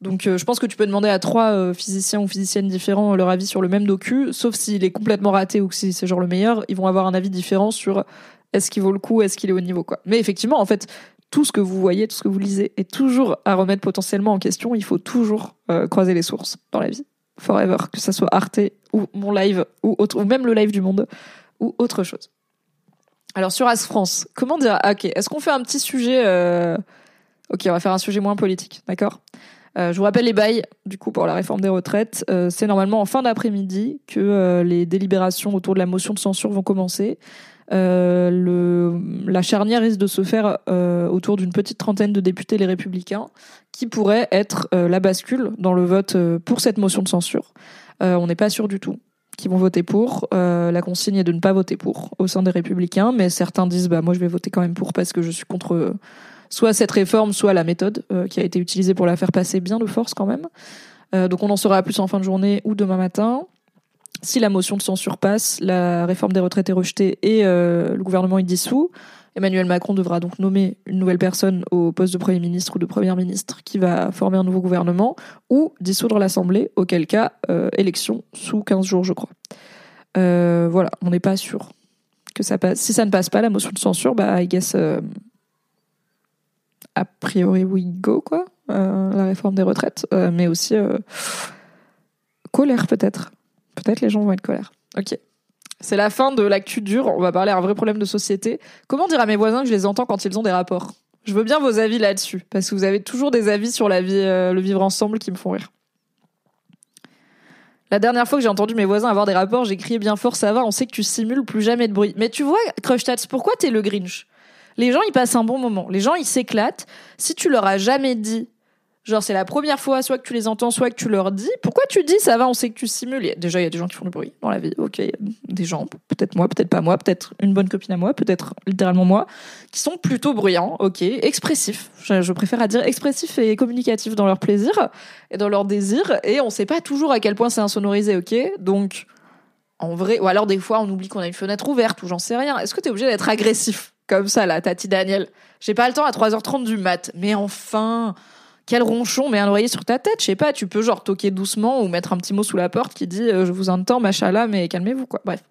Donc euh, je pense que tu peux demander à trois euh, physiciens ou physiciennes différents leur avis sur le même docu, sauf s'il est complètement raté ou que si c'est genre le meilleur, ils vont avoir un avis différent sur est-ce qu'il vaut le coup, est-ce qu'il est au niveau quoi. Mais effectivement, en fait, tout ce que vous voyez, tout ce que vous lisez est toujours à remettre potentiellement en question. Il faut toujours croiser les sources dans la vie, forever, que ça soit Arte ou mon live ou autre, ou même le live du monde ou autre chose. Alors sur As France, comment dire ah, Ok, est-ce qu'on fait un petit sujet euh, Ok, on va faire un sujet moins politique, d'accord? Euh, je vous rappelle les bails, du coup, pour la réforme des retraites. Euh, c'est normalement en fin d'après-midi que les délibérations autour de la motion de censure vont commencer. La charnière risque de se faire autour d'une petite trentaine de députés les républicains, qui pourrait être la bascule dans le vote pour cette motion de censure. On n'est pas sûr du tout qui vont voter pour. Euh, la consigne est de ne pas voter pour au sein des républicains, mais certains disent bah moi je vais voter quand même pour parce que je suis contre euh, soit cette réforme, soit la méthode euh, qui a été utilisée pour la faire passer bien de force quand même. Donc on en saura plus en fin de journée ou demain matin. Si la motion de censure passe, la réforme des retraites est rejetée et le gouvernement est dissous, Emmanuel Macron devra donc nommer une nouvelle personne au poste de Premier ministre ou de Première ministre qui va former un nouveau gouvernement ou dissoudre l'Assemblée, auquel cas euh, élection sous 15 jours je crois. Euh, voilà, on n'est pas sûr que ça passe. Si ça ne passe pas, la motion de censure, bah I guess euh, a priori we go quoi, la réforme des retraites, mais aussi colère peut-être. Peut-être les gens vont être colère. Ok. C'est la fin de l'actu dure. On va parler un vrai problème de société. Comment dire à mes voisins que je les entends quand ils ont des rapports? Je veux bien vos avis là-dessus, parce que vous avez toujours des avis sur la vie, euh, le vivre ensemble qui me font rire. La dernière fois que j'ai entendu mes voisins avoir des rapports, j'ai crié bien fort, ça va, on sait que tu simules plus jamais de bruit. Mais tu vois, Crushtats, pourquoi t'es le Grinch? Les gens, ils passent un bon moment. Les gens, ils s'éclatent. Si tu leur as jamais dit, genre c'est la première fois, soit que tu les entends, soit que tu leur dis, pourquoi tu dis ça va, on sait que tu simules? Déjà, il y a des gens qui font du bruit dans la vie. Ok, des gens, peut-être moi, peut-être pas moi, peut-être une bonne copine à moi, peut-être littéralement moi, qui sont plutôt bruyants, ok, expressifs. Je, je préfère à dire expressifs et communicatifs dans leur plaisir et dans leur désir. Et on sait pas toujours à quel point c'est insonorisé, ok? Donc, en vrai, ou alors des fois on oublie qu'on a une fenêtre ouverte ou j'en sais rien. Est-ce que t'es obligé d'être agressif comme ça là, Tati Daniel? J'ai pas le temps à 3h30 du mat, mais enfin quel ronchon, met un oreiller sur ta tête, je sais pas, tu peux genre toquer doucement ou mettre un petit mot sous la porte qui dit euh, je vous entends, machin là, mais calmez-vous quoi. Bref.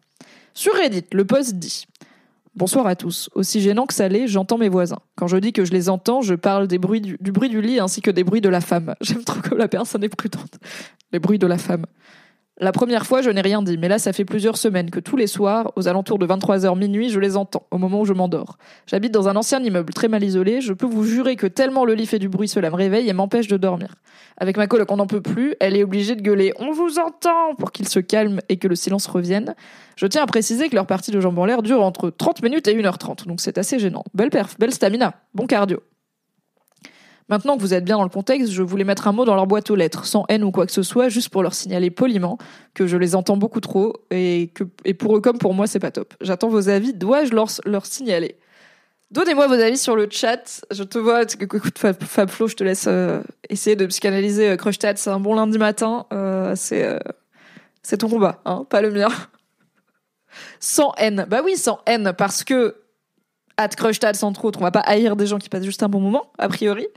Sur Reddit, le post dit Bonsoir à tous. Aussi gênant que ça l'est, j'entends mes voisins. Quand je dis que je les entends, je parle des bruits du, du bruit du lit ainsi que des bruits de la femme. [LAUGHS] J'aime trop comme la personne est prudente. Les bruits de la femme. La première fois, je n'ai rien dit, mais là, ça fait plusieurs semaines que tous les soirs, aux alentours de 23h minuit, je les entends, au moment où je m'endors. J'habite dans un ancien immeuble très mal isolé, je peux vous jurer que tellement le lit fait du bruit, cela me réveille et m'empêche de dormir. Avec ma coloc, on n'en peut plus, elle est obligée de gueuler « On vous entend !» pour qu'il se calme et que le silence revienne. Je tiens à préciser que leur partie de jambes en l'air dure entre 30 minutes et 1h30, donc c'est assez gênant. Belle perf, belle stamina, bon cardio. Maintenant que vous êtes bien dans le contexte, je voulais mettre un mot dans leur boîte aux lettres, sans haine ou quoi que ce soit, juste pour leur signaler poliment que je les entends beaucoup trop et que et pour eux comme pour moi c'est pas top. J'attends vos avis, dois-je leur, leur signaler? Donnez-moi vos avis sur le chat. Je te vois, écoute Fab, Flo, je te laisse euh, essayer de psychanalyser euh. C'est un bon lundi matin. Euh, c'est euh, c'est ton combat, hein, pas le mien. [LAUGHS] sans haine. Bah oui, sans haine, parce que at Crushtat, entre autres, on va pas haïr des gens qui passent juste un bon moment, a priori.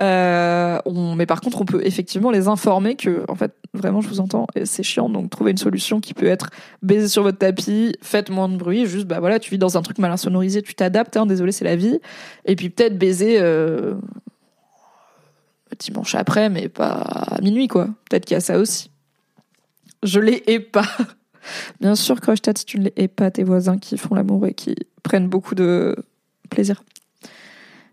Euh, mais par contre, on peut effectivement les informer que, en fait, vraiment, je vous entends, et c'est chiant, donc trouver une solution qui peut être baiser sur votre tapis, faites moins de bruit, juste, bah voilà, tu vis dans un truc mal insonorisé, tu t'adaptes, hein, désolé, c'est la vie. Et puis peut-être baiser euh, dimanche après, mais pas à minuit, quoi. Peut-être qu'il y a ça aussi. Je les hais pas. Bien sûr, Crushtat, si tu ne les pas, tes voisins qui font l'amour et qui prennent beaucoup de plaisir.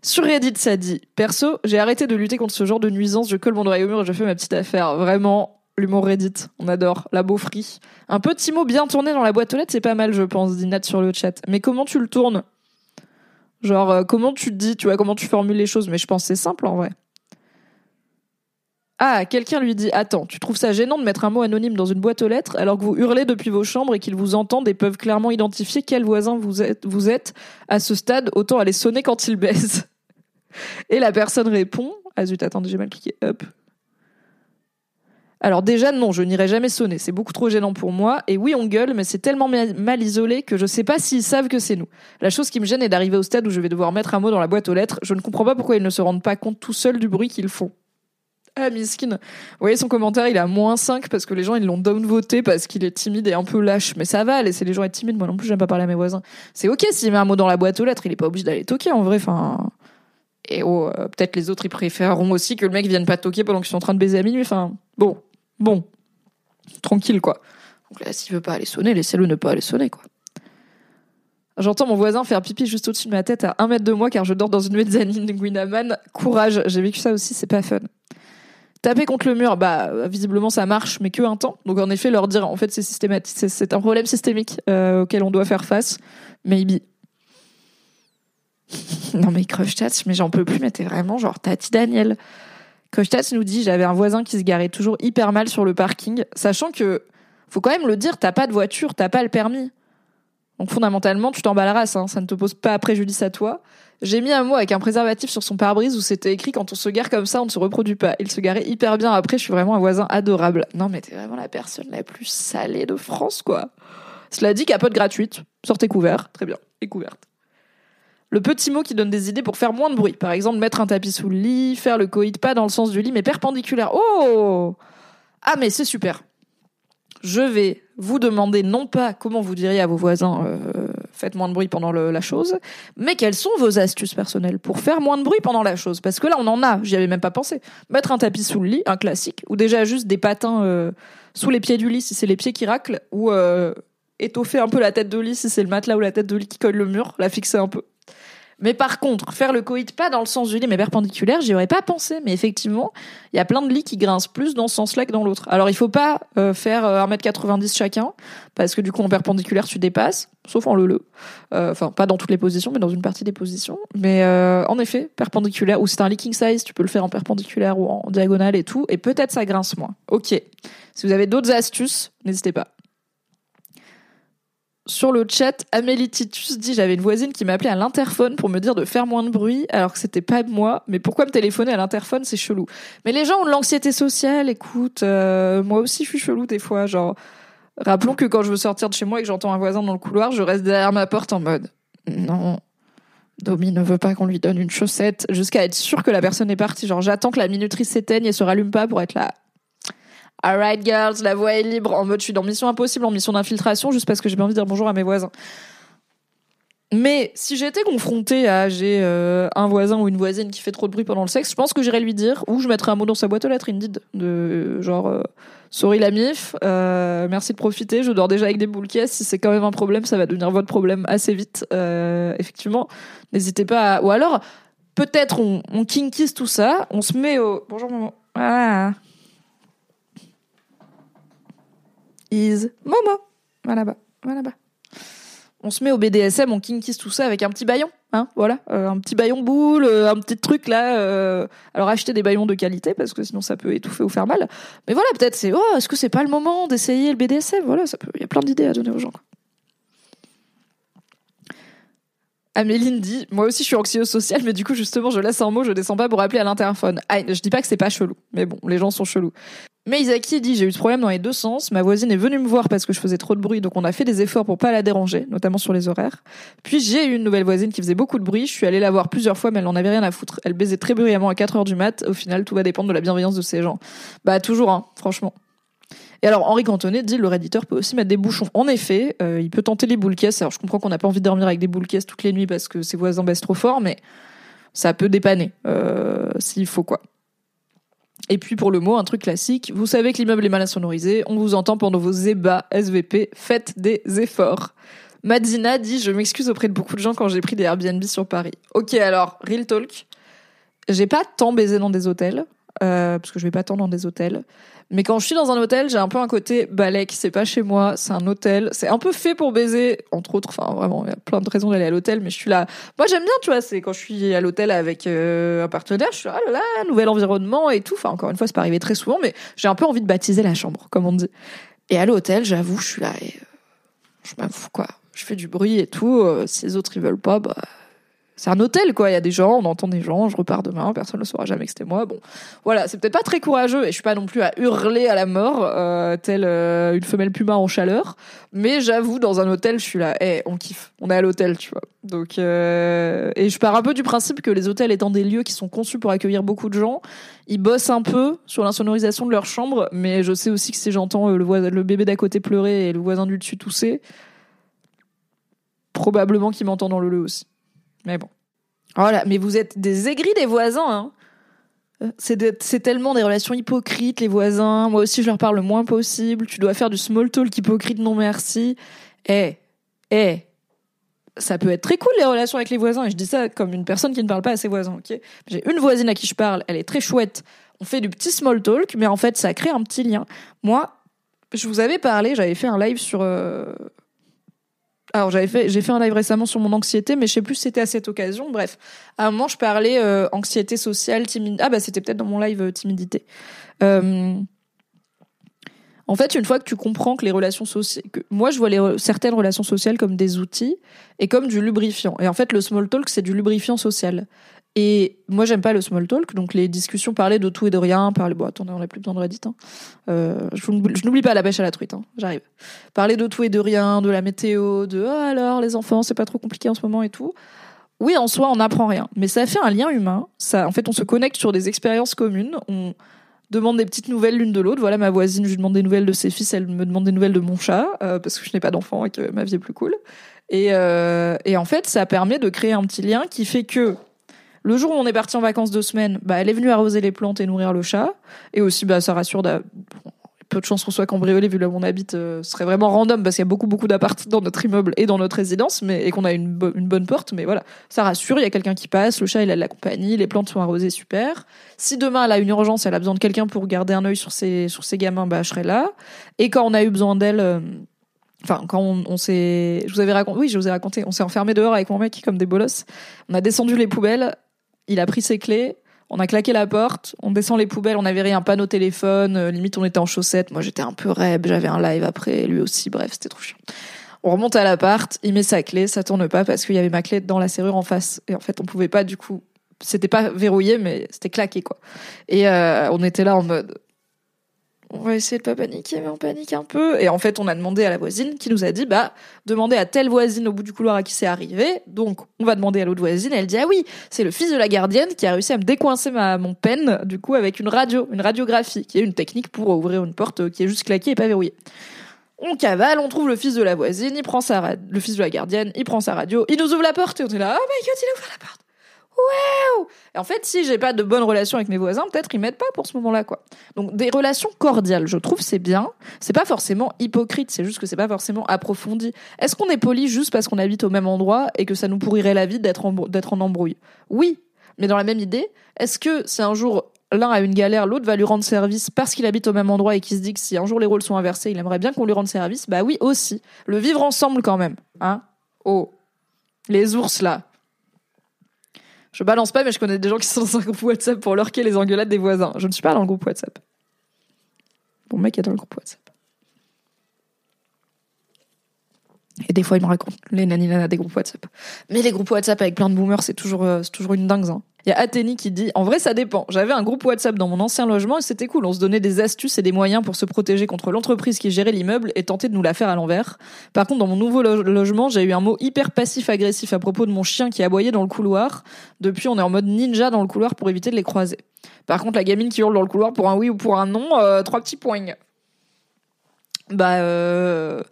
Sur Reddit, ça dit Perso, j'ai arrêté de lutter contre ce genre de nuisance, je colle mon oreille au mur et je fais ma petite affaire. Vraiment, l'humour Reddit, on adore. La beaufrie. Un petit mot bien tourné dans la boîte aux lettres, c'est pas mal, je pense, dit Nat sur le chat. Mais comment tu le tournes? Genre, euh, comment tu te dis, tu vois, comment tu formules les choses? Mais je pense que c'est simple en vrai. Ah, quelqu'un lui dit Attends, tu trouves ça gênant de mettre un mot anonyme dans une boîte aux lettres alors que vous hurlez depuis vos chambres et qu'ils vous entendent et peuvent clairement identifier quel voisin vous êtes, vous êtes à ce stade Autant aller sonner quand ils baissent. Et la personne répond Ah zut, attendez, j'ai mal cliqué. Hop. Alors déjà, non, je n'irai jamais sonner. C'est beaucoup trop gênant pour moi. Et oui, on gueule, mais c'est tellement ma- mal isolé que je sais pas s'ils savent que c'est nous. La chose qui me gêne est d'arriver au stade où je vais devoir mettre un mot dans la boîte aux lettres. Je ne comprends pas pourquoi ils ne se rendent pas compte tout seuls du bruit qu'ils font. Ah, miskin. Vous voyez, son commentaire, il à moins 5 parce que les gens, ils l'ont downvoté parce qu'il est timide et un peu lâche. Mais ça va, laisser les gens être timides. Moi non plus, j'aime pas parler à mes voisins. C'est ok s'il met un mot dans la boîte aux lettres. Il est pas obligé d'aller toquer, en vrai. Enfin. Et oh, euh, peut-être les autres, ils préféreront aussi que le mec vienne pas toquer pendant qu'ils sont en train de baiser à minuit. Enfin, bon. Bon. Tranquille, quoi. Donc là, s'il veut pas aller sonner, laissez-le ne pas aller sonner, quoi. J'entends mon voisin faire pipi juste au-dessus de ma tête à un mètre de moi car je dors dans une mezzanine de Guinaman. Courage, j'ai vécu ça aussi, c'est pas fun. Taper contre le mur, bah visiblement ça marche, mais que un temps. Donc en effet, leur dire en fait c'est systématique, c'est- un problème systémique euh, auquel on doit faire face. Maybe. [LAUGHS] non mais Crushtats, mais j'en peux plus, mais t'es vraiment genre Tati Daniel. Crushtats nous dit j'avais un voisin qui se garait toujours hyper mal sur le parking, sachant que faut quand même le dire, t'as pas de voiture, t'as pas le permis. Donc fondamentalement, tu race, hein, ça ne te pose pas préjudice à toi. J'ai mis un mot avec un préservatif sur son pare-brise où c'était écrit quand on se gare comme ça, on ne se reproduit pas. Il se garait hyper bien après, je suis vraiment un voisin adorable. Non mais t'es vraiment la personne la plus salée de France, quoi. Cela dit, capote gratuite, sortez couvert, très bien, et couverte. Le petit mot qui donne des idées pour faire moins de bruit. Par exemple, mettre un tapis sous le lit, faire le coït pas dans le sens du lit, mais perpendiculaire. Oh Ah mais c'est super. Je vais vous demander non pas comment vous diriez à vos voisins euh, faites moins de bruit pendant la chose, mais quelles sont vos astuces personnelles pour faire moins de bruit pendant la chose? Parce que là, on en a, j'y avais même pas pensé. Mettre un tapis sous le lit, un classique, ou déjà juste des patins euh, sous les pieds du lit si c'est les pieds qui raclent, ou euh, étoffer un peu la tête de lit si c'est le matelas ou la tête de lit qui colle le mur, la fixer un peu. Mais par contre, faire le coït pas dans le sens du lit mais perpendiculaire, j'y aurais pas pensé. Mais effectivement, il y a plein de lits qui grincent plus dans ce sens-là que dans l'autre. Alors il faut pas euh, faire euh, 1m90 chacun, parce que du coup en perpendiculaire tu dépasses, sauf en le-le. Euh, Enfin, pas dans toutes les positions, mais dans une partie des positions. Mais euh, en effet, perpendiculaire, ou c'est un leaking size, tu peux le faire en perpendiculaire ou en diagonale et tout, et peut-être ça grince moins. Ok. Si vous avez d'autres astuces, n'hésitez pas. Sur le chat, Amélie Titus dit j'avais une voisine qui m'appelait à l'interphone pour me dire de faire moins de bruit alors que c'était pas moi. Mais pourquoi me téléphoner à l'interphone? C'est chelou. Mais les gens ont de l'anxiété sociale. Écoute, euh, moi aussi je suis chelou des fois. Genre, rappelons que quand je veux sortir de chez moi et que j'entends un voisin dans le couloir, je reste derrière ma porte en mode non. Domi ne veut pas qu'on lui donne une chaussette jusqu'à être sûr que la personne est partie. Genre, j'attends que la minuterie s'éteigne et se rallume pas pour être là. Alright girls, la voie est libre. En mode, je suis dans Mission Impossible, en mission d'infiltration, juste parce que j'ai bien envie de dire bonjour à mes voisins. Mais si j'étais confrontée à j'ai euh, un voisin ou une voisine qui fait trop de bruit pendant le sexe, je pense que j'irais lui dire ou je mettrais un mot dans sa boîte aux lettres Indeed de genre euh, sorry la mif, euh, merci de profiter, je dors déjà avec des boules caisses, si c'est quand même un problème, ça va devenir votre problème assez vite. Effectivement, n'hésitez pas à... ou alors peut-être on, on tout ça, on se met au bonjour maman. Voilà. Is Momo. Voilà bas. Voilà bas. On se met au BDSM, on kinkise tout ça avec un petit baillon, hein, voilà, Euh, un petit baillon boule, euh, un petit truc là. euh, Alors achetez des baillons de qualité parce que sinon ça peut étouffer ou faire mal. Mais voilà, peut-être c'est oh, est-ce que c'est pas le moment d'essayer le BDSM Voilà, ça. Il y a plein d'idées à donner aux gens. quoi. Améline dit, moi aussi je suis anxieuse sociale, mais du coup justement je laisse un mot, je descends pas pour appeler à l'interphone. Ah, je dis pas que c'est pas chelou, mais bon, les gens sont chelous. Mais Isaki dit, j'ai eu ce problème dans les deux sens. Ma voisine est venue me voir parce que je faisais trop de bruit, donc on a fait des efforts pour pas la déranger, notamment sur les horaires. Puis j'ai eu une nouvelle voisine qui faisait beaucoup de bruit. Je suis allée la voir plusieurs fois, mais elle en avait rien à foutre. Elle baisait très bruyamment à 4 heures du mat. Au final, tout va dépendre de la bienveillance de ces gens. Bah toujours, hein, franchement. Et alors Henri Cantonnet dit le redditeur peut aussi mettre des bouchons. En effet, euh, il peut tenter les boules caisses. Alors je comprends qu'on n'a pas envie de dormir avec des boules caisses toutes les nuits parce que ses voisins baissent trop fort, mais ça peut dépanner euh, s'il faut quoi. Et puis pour le mot, un truc classique, vous savez que l'immeuble est mal insonorisé, on vous entend pendant vos ébats SVP, faites des efforts. Madzina dit je m'excuse auprès de beaucoup de gens quand j'ai pris des Airbnb sur Paris. Ok alors, real talk, j'ai pas tant baisé dans des hôtels, euh, parce que je vais pas tant dans des hôtels. Mais quand je suis dans un hôtel, j'ai un peu un côté balèque, c'est pas chez moi, c'est un hôtel, c'est un peu fait pour baiser, entre autres, enfin vraiment, il y a plein de raisons d'aller à l'hôtel, mais je suis là. Moi j'aime bien, tu vois, c'est quand je suis à l'hôtel avec euh, un partenaire, je suis là, ah là là, nouvel environnement et tout. Enfin, encore une fois, c'est pas arrivé très souvent, mais j'ai un peu envie de baptiser la chambre, comme on dit. Et à l'hôtel, j'avoue, je suis là et euh, je fous, quoi. Je fais du bruit et tout, euh, si les autres ils veulent pas, bah. C'est un hôtel, quoi. Il y a des gens, on entend des gens, je repars demain, personne ne saura jamais que c'était moi. Bon, voilà, c'est peut-être pas très courageux et je suis pas non plus à hurler à la mort, euh, telle euh, une femelle puma en chaleur. Mais j'avoue, dans un hôtel, je suis là, eh, on kiffe, on est à l'hôtel, tu vois. Donc, euh, et je pars un peu du principe que les hôtels étant des lieux qui sont conçus pour accueillir beaucoup de gens, ils bossent un peu sur l'insonorisation de leur chambre, mais je sais aussi que si j'entends le, le bébé d'à côté pleurer et le voisin du dessus tousser, probablement qu'il m'entend dans le le aussi. Mais bon. Voilà, mais vous êtes des aigris des voisins, hein. Euh, c'est tellement des relations hypocrites, les voisins. Moi aussi, je leur parle le moins possible. Tu dois faire du small talk hypocrite, non merci. Eh, eh, ça peut être très cool les relations avec les voisins et je dis ça comme une personne qui ne parle pas à ses voisins ok? J'ai une voisine à qui je parle elle est très chouette on fait du petit small talk mais en fait ça crée un petit lien moi je vous avais parlé j'avais fait un live sur euh, alors j'avais fait j'ai fait un live récemment sur mon anxiété mais je sais plus si c'était à cette occasion bref à un moment je parlais euh, anxiété sociale timidité ah bah c'était peut-être dans mon live euh, timidité euh, en fait, une fois que tu comprends que les relations sociales, moi je vois les certaines relations sociales comme des outils et comme du lubrifiant. Et en fait, le small talk c'est du lubrifiant social. Et moi j'aime pas le small talk, donc les discussions parler de tout et de rien, parler bon attendez on a plus besoin de Reddit. Hein. Euh, je vous n'oublie- je n'oublie pas la pêche à la truite, hein. j'arrive. Parler de tout et de rien, de la météo, de ah alors les enfants c'est pas trop compliqué en ce moment et tout. Oui en soi on n'apprend rien, mais ça fait un lien humain. Ça en fait on se connecte sur des expériences communes. On demande des petites nouvelles l'une de l'autre. Voilà, ma voisine, je lui demande des nouvelles de ses fils, elle me demande des nouvelles de mon chat, euh, parce que je n'ai pas d'enfant et que ma vie est plus cool. Et, euh, et en fait, ça permet de créer un petit lien qui fait que le jour où on est parti en vacances deux semaines, bah, elle est venue arroser les plantes et nourrir le chat. Et aussi, bah, ça rassure. peu de chances qu'on soit cambriolé vu là où on habite. euh, ce serait vraiment random parce qu'il y a beaucoup, beaucoup d'appartements dans notre immeuble et dans notre résidence, mais et qu'on a une bonne porte. Mais voilà, ça rassure. Il y a quelqu'un qui passe. Le chat, il a de la compagnie. Les plantes sont arrosées, super. Si demain elle a une urgence, elle a besoin de quelqu'un pour garder un œil sur ses sur ses gamins, bah je serai là. Et quand on a eu besoin d'elle, euh, enfin quand on, on s'est, je vous avais raconté, oui je vous ai raconté, on s'est enfermé dehors avec mon mec comme des bolosses. On a descendu les poubelles, il a pris ses clés. On a claqué la porte, on descend les poubelles, on avait rien, panneau téléphone, euh, limite on était en chaussettes. Moi j'étais un peu rêve, j'avais un live après, lui aussi, bref, c'était trop chiant. On remonte à l'appart, il met sa clé, ça tourne pas parce qu'il y avait ma clé dans la serrure en face. Et en fait, on pouvait pas du coup c'était pas verrouillé, mais c'était claqué, quoi. Et euh, on était là en mode, on va essayer de pas paniquer, mais on panique un peu. Et en fait, on a demandé à la voisine qui nous a dit, bah, demandez à telle voisine au bout du couloir à qui c'est arrivé. Donc, on va demander à l'autre voisine. Elle dit, ah oui, c'est le fils de la gardienne qui a réussi à me décoincer ma, mon pen, du coup, avec une radio, une radiographie, qui est une technique pour ouvrir une porte qui est juste claquée et pas verrouillée. On cavale, on trouve le fils de la voisine, il prend sa le fils de la gardienne, il prend sa radio, il nous ouvre la porte et on est là, oh my god, il a ouvert la porte. Waouh en fait, si j'ai pas de bonnes relations avec mes voisins, peut-être ils m'aident pas pour ce moment-là, quoi. Donc des relations cordiales, je trouve c'est bien. C'est pas forcément hypocrite, c'est juste que c'est pas forcément approfondi. Est-ce qu'on est poli juste parce qu'on habite au même endroit et que ça nous pourrirait la vie d'être en, d'être en embrouille? Oui, mais dans la même idée, est-ce que si un jour l'un a une galère, l'autre va lui rendre service parce qu'il habite au même endroit et qu'il se dit que si un jour les rôles sont inversés, il aimerait bien qu'on lui rende service? Bah oui, aussi. Le vivre ensemble quand même, hein? Oh, les ours là. Je balance pas, mais je connais des gens qui sont dans un groupe WhatsApp pour lurker les engueulades des voisins. Je ne suis pas dans le groupe WhatsApp. Mon mec est dans le groupe WhatsApp. Et des fois, il me raconte les naninana des groupes WhatsApp. Mais les groupes WhatsApp avec plein de boomers, c'est toujours, euh, toujours une dingue. Hein. Il y a Athénie qui dit En vrai, ça dépend. J'avais un groupe WhatsApp dans mon ancien logement et c'était cool. On se donnait des astuces et des moyens pour se protéger contre l'entreprise qui gérait l'immeuble et tenter de nous la faire à l'envers. Par contre, dans mon nouveau lo- logement, j'ai eu un mot hyper passif-agressif à propos de mon chien qui aboyait dans le couloir. Depuis, on est en mode ninja dans le couloir pour éviter de les croiser. Par contre, la gamine qui hurle dans le couloir pour un oui ou pour un non, euh, trois petits points. Bah, euh...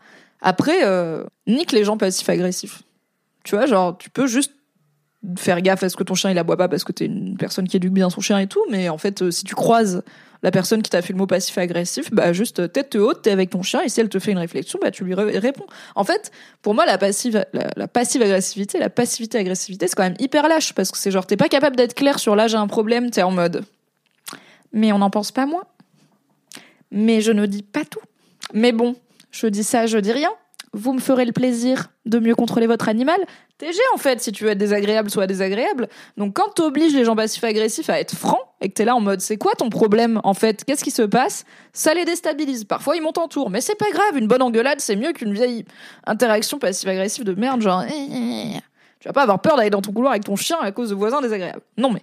après, euh... nique les gens passifs-agressifs. Tu vois, genre, tu peux juste faire gaffe à ce que ton chien il aboie pas parce que t'es une personne qui éduque bien son chien et tout, mais en fait, euh, si tu croises la personne qui t'a fait le mot passif-agressif, bah juste euh, tête haute, t'es avec ton chien et si elle te fait une réflexion, bah tu lui ré- réponds. En fait, pour moi, la passive, la, la passive agressivité, la passivité agressivité, c'est quand même hyper lâche parce que c'est genre t'es pas capable d'être clair sur là j'ai un problème, t'es en mode. Mais on n'en pense pas moins. Mais je ne dis pas tout. Mais bon, je dis ça, je dis rien. Vous me ferez le plaisir de mieux contrôler votre animal. TG en fait, si tu veux être désagréable, sois désagréable. Donc quand t'obliges les gens passifs-agressifs à être francs et que t'es là en mode c'est quoi ton problème en fait? Qu'est-ce qui se passe? Ça les déstabilise. Parfois ils montent en tour, mais c'est pas grave. Une bonne engueulade c'est mieux qu'une vieille interaction passive-agressive de merde genre. eh, eh, eh. Tu vas pas avoir peur d'aller dans ton couloir avec ton chien à cause de voisins désagréables. Non mais.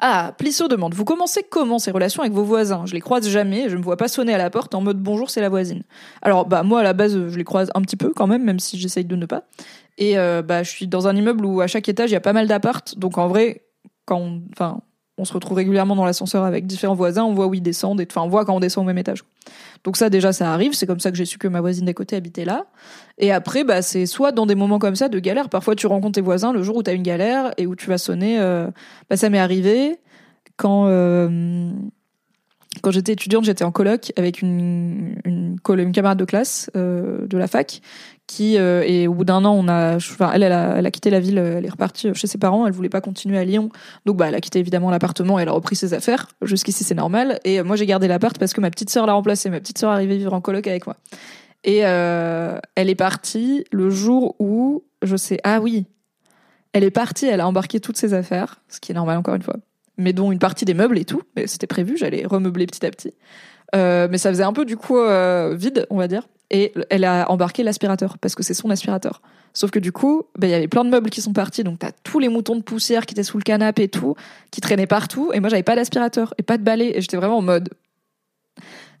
Ah, Plissot demande, vous commencez comment ces relations avec vos voisins? Je les croise jamais, je me vois pas sonner à la porte en mode bonjour, c'est la voisine. Alors, bah moi à la base, je les croise un petit peu quand même, même si j'essaye de ne pas. Et euh, bah je suis dans un immeuble où à chaque étage il y a pas mal d'appart, donc en vrai, quand on, enfin, on se retrouve régulièrement dans l'ascenseur avec différents voisins, on voit où ils descendent, enfin on voit quand on descend au même étage. Donc ça déjà ça arrive, c'est comme ça que j'ai su que ma voisine d'à côté habitait là. Et après bah c'est soit dans des moments comme ça de galère, parfois tu rencontres tes voisins le jour où tu as une galère et où tu vas sonner euh, bah ça m'est arrivé quand euh, quand j'étais étudiante, j'étais en coloc avec une une camarade de classe euh, de la fac qui euh, et au bout d'un an, on a, enfin, elle, elle a, quitté la ville, elle est repartie chez ses parents. Elle voulait pas continuer à Lyon, donc bah, elle a quitté évidemment l'appartement. Elle a repris ses affaires. Jusqu'ici, c'est normal. Et moi, j'ai gardé l'appart parce que ma petite sœur l'a remplacé. Ma petite sœur est arrivée vivre en coloc avec moi. Et euh, elle est partie le jour où, je sais, ah oui, elle est partie. Elle a embarqué toutes ses affaires, ce qui est normal encore une fois, mais dont une partie des meubles et tout. Mais c'était prévu. J'allais remeubler petit à petit. Euh, mais ça faisait un peu du coup euh, vide, on va dire. Et elle a embarqué l'aspirateur parce que c'est son aspirateur. Sauf que du coup, bah, il y avait plein de meubles qui sont partis, donc t'as tous les moutons de poussière qui étaient sous le canapé et tout, qui traînaient partout. Et moi, j'avais pas d'aspirateur et pas de balai, et j'étais vraiment en mode.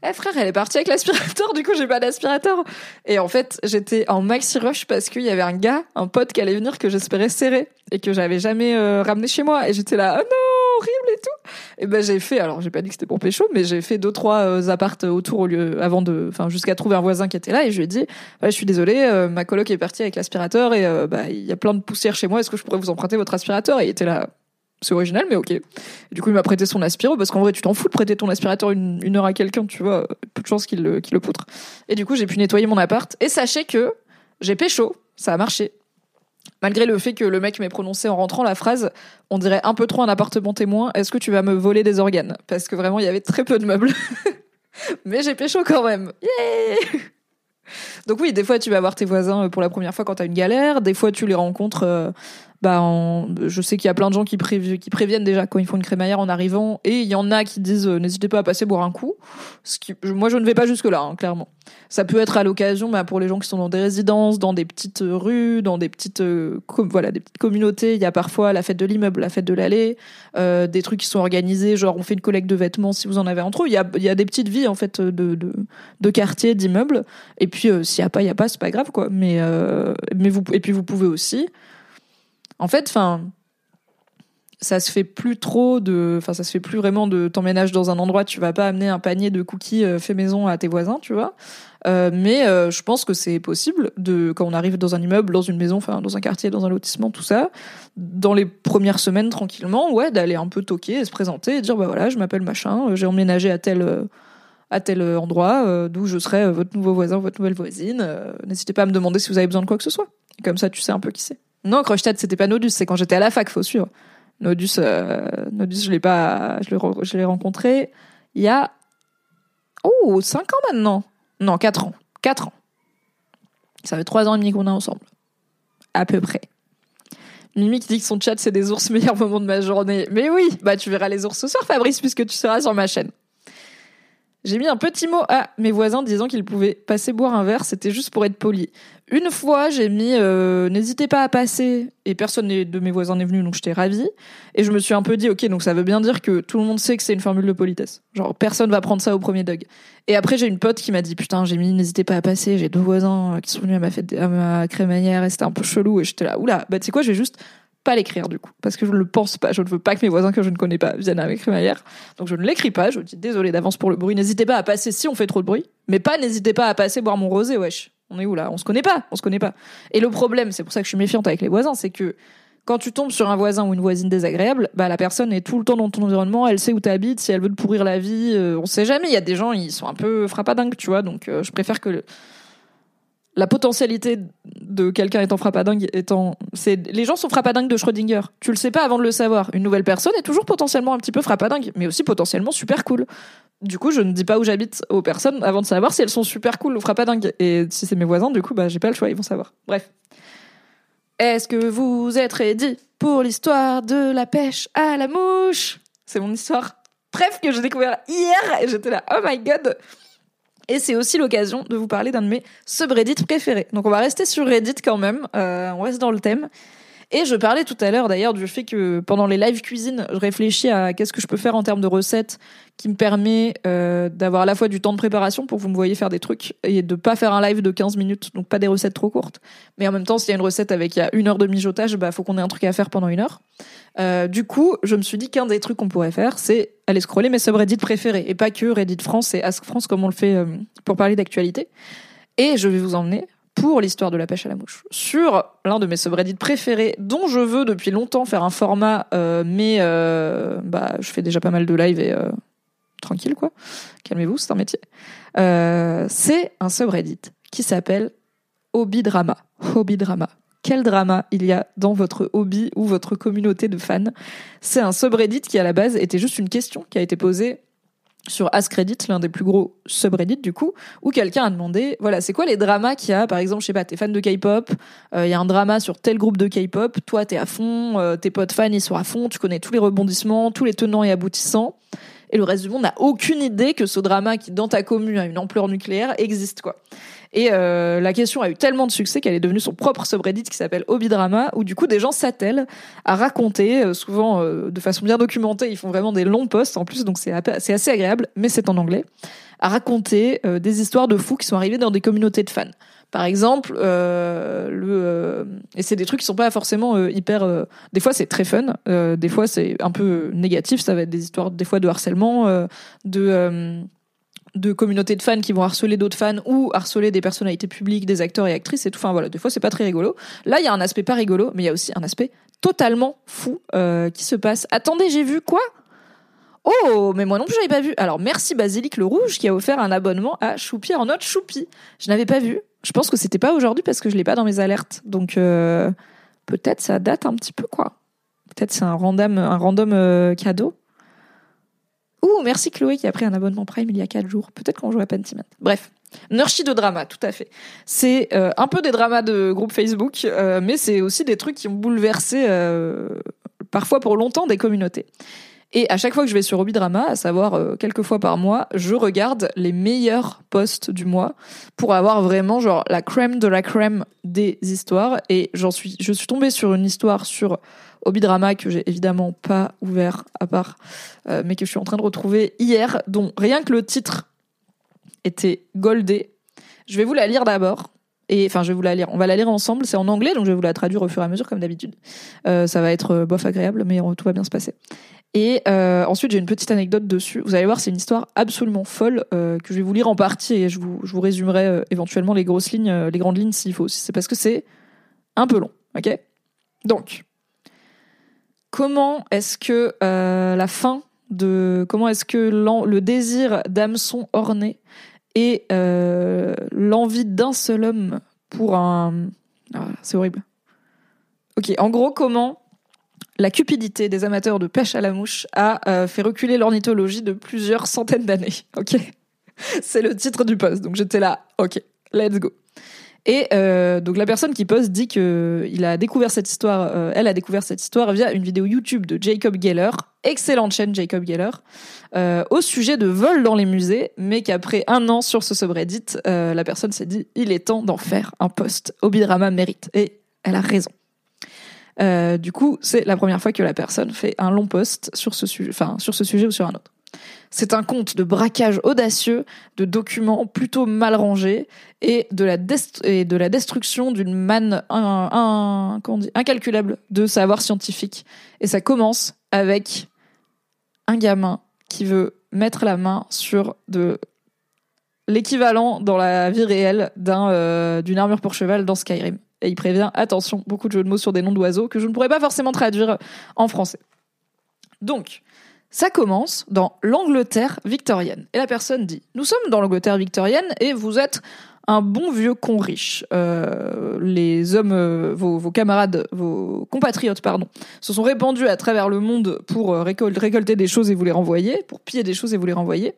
Eh frère, elle est partie avec l'aspirateur, du coup j'ai pas d'aspirateur. Et en fait, j'étais en maxi rush parce qu'il y avait un gars, un pote qui allait venir que j'espérais serrer et que j'avais jamais euh, ramené chez moi. Et j'étais là, oh non, horrible et tout. Et ben j'ai fait, alors j'ai pas dit que c'était pour pécho, mais j'ai fait deux trois euh, appartes autour au lieu, avant de, enfin jusqu'à trouver un voisin qui était là et je lui ai dit, je suis désolée, euh, ma coloc est partie avec l'aspirateur et euh, bah il y a plein de poussière chez moi, est-ce que je pourrais vous emprunter votre aspirateur? Et il était là. C'est original, mais ok. du coup, il m'a prêté son aspiro, parce qu'en vrai, tu t'en fous de prêter ton aspirateur une, une heure à quelqu'un, tu vois. Peu de chance qu'il le, qu'il le poutre. Et du coup, j'ai pu nettoyer mon appart. Et sachez que j'ai pécho. Ça a marché. Malgré le fait que le mec m'ait prononcé en rentrant la phrase, on dirait un peu trop un appartement témoin, est-ce que tu vas me voler des organes? Parce que vraiment, il y avait très peu de meubles. [LAUGHS] Mais j'ai pécho quand même. Yeah [LAUGHS] Donc oui, des fois, tu vas voir tes voisins pour la première fois quand t'as une galère. Des fois, tu les rencontres bah, je sais qu'il y a plein de gens qui, préviennent déjà quand ils font une crémaillère en arrivant, et il y en a qui disent euh, n'hésitez pas à passer boire un coup. Ce qui, moi, je ne vais pas jusque là, hein, clairement. Ça peut être à l'occasion, bah, pour les gens qui sont dans des résidences, dans des petites euh, rues, dans des petites, euh, voilà, des petites communautés. Il y a parfois la fête de l'immeuble, la fête de l'allée, des trucs qui sont organisés, genre on fait une collecte de vêtements si vous en avez entre eux. Il y a, y a des petites vies en fait de de, de quartiers, d'immeubles. Et puis s'il y a pas, il y a pas, c'est pas grave quoi. Mais mais vous et puis vous pouvez aussi en fait, enfin, ça se fait plus trop de, enfin, ça se fait plus vraiment de t'emménages dans un endroit, tu vas pas amener un panier de cookies euh, fait maison à tes voisins, tu vois. Euh, mais euh, je pense que c'est possible de, quand on arrive dans un immeuble, dans une maison, enfin, dans un quartier, dans un lotissement, tout ça, dans les premières semaines tranquillement, ouais, d'aller un peu toquer, se présenter et dire, bah voilà, je m'appelle machin, j'ai emménagé à tel, à tel endroit, d'où je serai votre nouveau voisin, votre nouvelle voisine. N'hésitez pas à me demander si vous avez besoin de quoi que ce soit. comme ça, tu sais un peu qui c'est. Non, Krogstad, c'était pas Nodus, c'est quand j'étais à la fac, faut suivre. Nodus, euh, Nodus, je l'ai pas, je l'ai rencontré il y a, oh, 5 ans maintenant. Non, 4 ans. 4 ans. Ça fait 3 ans et demi qu'on est ensemble. À peu près. Mimi qui dit que son chat c'est des ours meilleurs moments de ma journée. Mais oui, bah tu verras les ours ce soir Fabrice puisque tu seras sur ma chaîne. J'ai mis un petit mot à mes voisins disant qu'ils pouvaient passer boire un verre, c'était juste pour être poli. Une fois, j'ai mis euh, n'hésitez pas à passer et personne de mes voisins n'est venu donc j'étais ravie et je me suis un peu dit OK, donc ça veut bien dire que tout le monde sait que c'est une formule de politesse. Genre personne va prendre ça au premier dog. Et après j'ai une pote qui m'a dit putain, j'ai mis n'hésitez pas à passer, j'ai deux voisins euh, qui sont venus à ma fête à ma crémaillère et c'était un peu chelou et j'étais là oula, bah tu sais quoi, je vais juste pas l'écrire du coup parce que je ne le pense pas. Je ne veux pas que mes voisins que je ne connais pas viennent avec hier. Donc je ne l'écris pas. Je vous dis désolé d'avance pour le bruit. N'hésitez pas à passer si on fait trop de bruit, mais pas n'hésitez pas à passer boire mon rosé. Wesh, on est où là? On se connaît pas. On se connaît pas. Et le problème, c'est pour ça que je suis méfiante avec les voisins, c'est que quand tu tombes sur un voisin ou une voisine désagréable, bah la personne est tout le temps dans ton environnement, elle sait où tu habites, si elle veut te pourrir la vie, euh, on sait jamais. Il y a des gens, ils sont un peu frappadingues, tu vois. Donc euh, je préfère que la potentialité de quelqu'un étant frappadingue étant c'est les gens sont frappadingues de Schrödinger. Tu le sais pas avant de le savoir. Une nouvelle personne est toujours potentiellement un petit peu frappadingue mais aussi potentiellement super cool. Du coup je ne dis pas où j'habite aux personnes avant de savoir si elles sont super cool ou frappadingues. Et si c'est mes voisins du coup bah j'ai pas le choix ils vont savoir. Bref. Est-ce que vous êtes ready pour l'histoire de la pêche à la mouche? C'est mon histoire bref que j'ai découvert hier et j'étais là oh my god et c'est aussi l'occasion de vous parler d'un de mes subreddits préférés. Donc on va rester sur Reddit quand même, euh, on reste dans le thème. Et je parlais tout à l'heure d'ailleurs du fait que pendant les live cuisine, je réfléchis à qu'est-ce que je peux faire en termes de recettes qui me permet euh, d'avoir à la fois du temps de préparation pour que vous me voyez faire des trucs et de pas faire un live de 15 minutes, donc pas des recettes trop courtes. Mais en même temps, s'il y a une recette avec une heure de mijotage, bah faut qu'on ait un truc à faire pendant une heure. Euh, du coup, je me suis dit qu'un des trucs qu'on pourrait faire, c'est aller scroller mes subreddits préférés et pas que Reddit France et Ask France comme on le fait euh, pour parler d'actualité. Et je vais vous emmener pour l'histoire de la pêche à la mouche sur l'un de mes subreddits préférés dont je veux depuis longtemps faire un format euh, mais euh, bah je fais déjà pas mal de live et euh, tranquille quoi calmez-vous c'est un métier c'est un subreddit qui s'appelle hobby drama. Hobby drama. Quel drama il y a dans votre hobby ou votre communauté de fans? C'est un subreddit qui à la base était juste une question qui a été posée sur Askreddit, l'un des plus gros subreddits du coup, où quelqu'un a demandé, voilà, c'est quoi les dramas qu'il y a, par exemple, je sais pas, t'es fan de K-pop, euh, il y a un drama sur tel groupe de K-pop, toi t'es à fond, euh, tes potes fans ils sont à fond, tu connais tous les rebondissements, tous les tenants et aboutissants, et le reste du monde n'a aucune idée que ce drama qui dans ta commune a une ampleur nucléaire existe quoi. Et euh, la question a eu tellement de succès qu'elle est devenue son propre subreddit qui s'appelle Hobbydrama, où du coup des gens s'attellent à raconter, euh, souvent euh, de façon bien documentée, ils font vraiment des longs posts en plus, donc c'est assez agréable, mais c'est en anglais, à raconter des histoires de fous qui sont arrivés dans des communautés de fans. Par exemple, le et c'est des trucs qui sont pas forcément hyper. des fois, c'est très fun. des fois, c'est un peu négatif. Ça va être des histoires, des fois, de harcèlement, de de communautés de fans qui vont harceler d'autres fans ou harceler des personnalités publiques, des acteurs et actrices et tout. Enfin voilà, des fois c'est pas très rigolo. Là, il y a un aspect pas rigolo, mais il y a aussi un aspect totalement fou euh, qui se passe. Attendez, j'ai vu quoi? Oh, mais moi non plus j'avais pas vu. Alors merci Basilic le Rouge qui a offert un abonnement à Choupi en note Choupi. Je n'avais pas vu. Je pense que c'était pas aujourd'hui parce que je l'ai pas dans mes alertes. Donc euh, peut-être ça date un petit peu quoi. Peut-être c'est un random, euh, cadeau. Ouh, merci Chloé qui a pris un abonnement Prime il y a 4 jours. Peut-être qu'on jouait à Pentiment. Bref. Nurshi de drama, tout à fait. C'est euh, un peu des dramas de groupe Facebook, euh, mais c'est aussi des trucs qui ont bouleversé, euh, parfois pour longtemps, des communautés. Et à chaque fois que je vais sur Hobby Drama, à savoir quelques fois par mois, je regarde les meilleurs posts du mois pour avoir vraiment genre la crème de la crème des histoires. Et j'en suis, je suis tombée sur une histoire sur Hobby Drama que j'ai évidemment pas ouvert à part, euh, mais que je suis en train de retrouver hier, dont rien que le titre était goldé. Je vais vous la lire d'abord. Et enfin, je vais vous la lire. On va la lire ensemble. C'est en anglais, donc je vais vous la traduire au fur et à mesure, comme d'habitude. Euh, ça va être euh, bof agréable, mais euh, tout va bien se passer. Et ensuite, j'ai une petite anecdote dessus. Vous allez voir, c'est une histoire absolument folle que je vais vous lire en partie et je vous, je vous résumerai éventuellement les grosses lignes, les grandes lignes s'il faut. C'est parce que c'est un peu long, ok? Donc, comment est-ce que euh, la fin de comment est-ce que le désir d'hameçon orné et euh, l'envie d'un seul homme pour un ah, c'est horrible. Ok, en gros, comment la cupidité des amateurs de pêche à la mouche a euh, fait reculer l'ornithologie de plusieurs centaines d'années. [LAUGHS] Ok, c'est le titre du post. Donc j'étais là. Ok, let's go. Et euh, donc la personne qui poste dit que a découvert cette histoire, euh, elle a découvert cette histoire via une vidéo YouTube de Jacob Geller, excellente chaîne Jacob Geller, euh, au sujet de vol dans les musées, mais qu'après un an sur ce subreddit, la personne s'est dit il est temps d'en faire un post. Obidrama mérite et elle a raison. Du coup, c'est la première fois que la personne fait un long post sur ce sujet, enfin sur ce sujet ou sur un autre. C'est un conte de braquage audacieux, de documents plutôt mal rangés et de la, destruction d'une manne incalculable de savoir scientifique. Et ça commence avec un gamin qui veut mettre la main sur l'équivalent dans la vie réelle euh, d'une armure pour cheval dans Skyrim. Et il prévient attention, beaucoup de jeux de mots sur des noms d'oiseaux que je ne pourrais pas forcément traduire en français. Donc, ça commence dans l'Angleterre victorienne. Et la personne dit Nous sommes dans l'Angleterre victorienne et vous êtes un bon vieux con riche. Euh, les hommes, euh, vos, camarades, vos compatriotes, pardon, se sont répandus à travers le monde pour euh, récol- récolter des choses et vous les renvoyer, pour piller des choses et vous les renvoyer.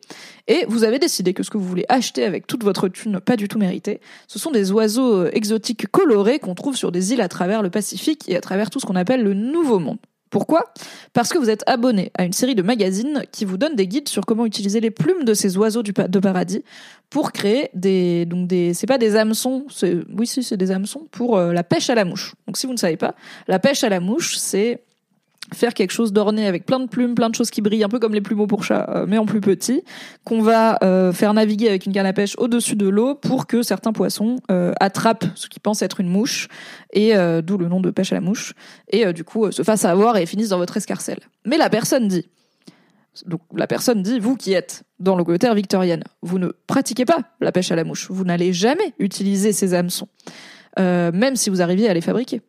Et vous avez décidé que ce que vous voulez acheter avec toute votre thune pas du tout méritée, ce sont des oiseaux exotiques colorés qu'on trouve sur des îles à travers le Pacifique et à travers tout ce qu'on appelle le Nouveau Monde. Pourquoi? Parce que vous êtes abonné à une série de magazines qui vous donnent des guides sur comment utiliser les plumes de ces oiseaux de paradis pour créer des donc des c'est pas des hameçons, oui si c'est des hameçons pour euh, la pêche à la mouche. Donc si vous ne savez pas, la pêche à la mouche c'est faire quelque chose d'orné avec plein de plumes, plein de choses qui brillent, un peu comme les plumeaux pour chat, euh, mais en plus petit, qu'on va euh, faire naviguer avec une canne à pêche au-dessus de l'eau pour que certains poissons euh, attrapent ce qui pense être une mouche, et d'où le nom de pêche à la mouche, et du coup se fassent avoir et finissent dans votre escarcelle. Mais la personne dit, la personne dit, vous qui êtes dans l'Angleterre victorienne, vous ne pratiquez pas la pêche à la mouche, vous n'allez jamais utiliser ces hameçons, même si vous arriviez à les fabriquer.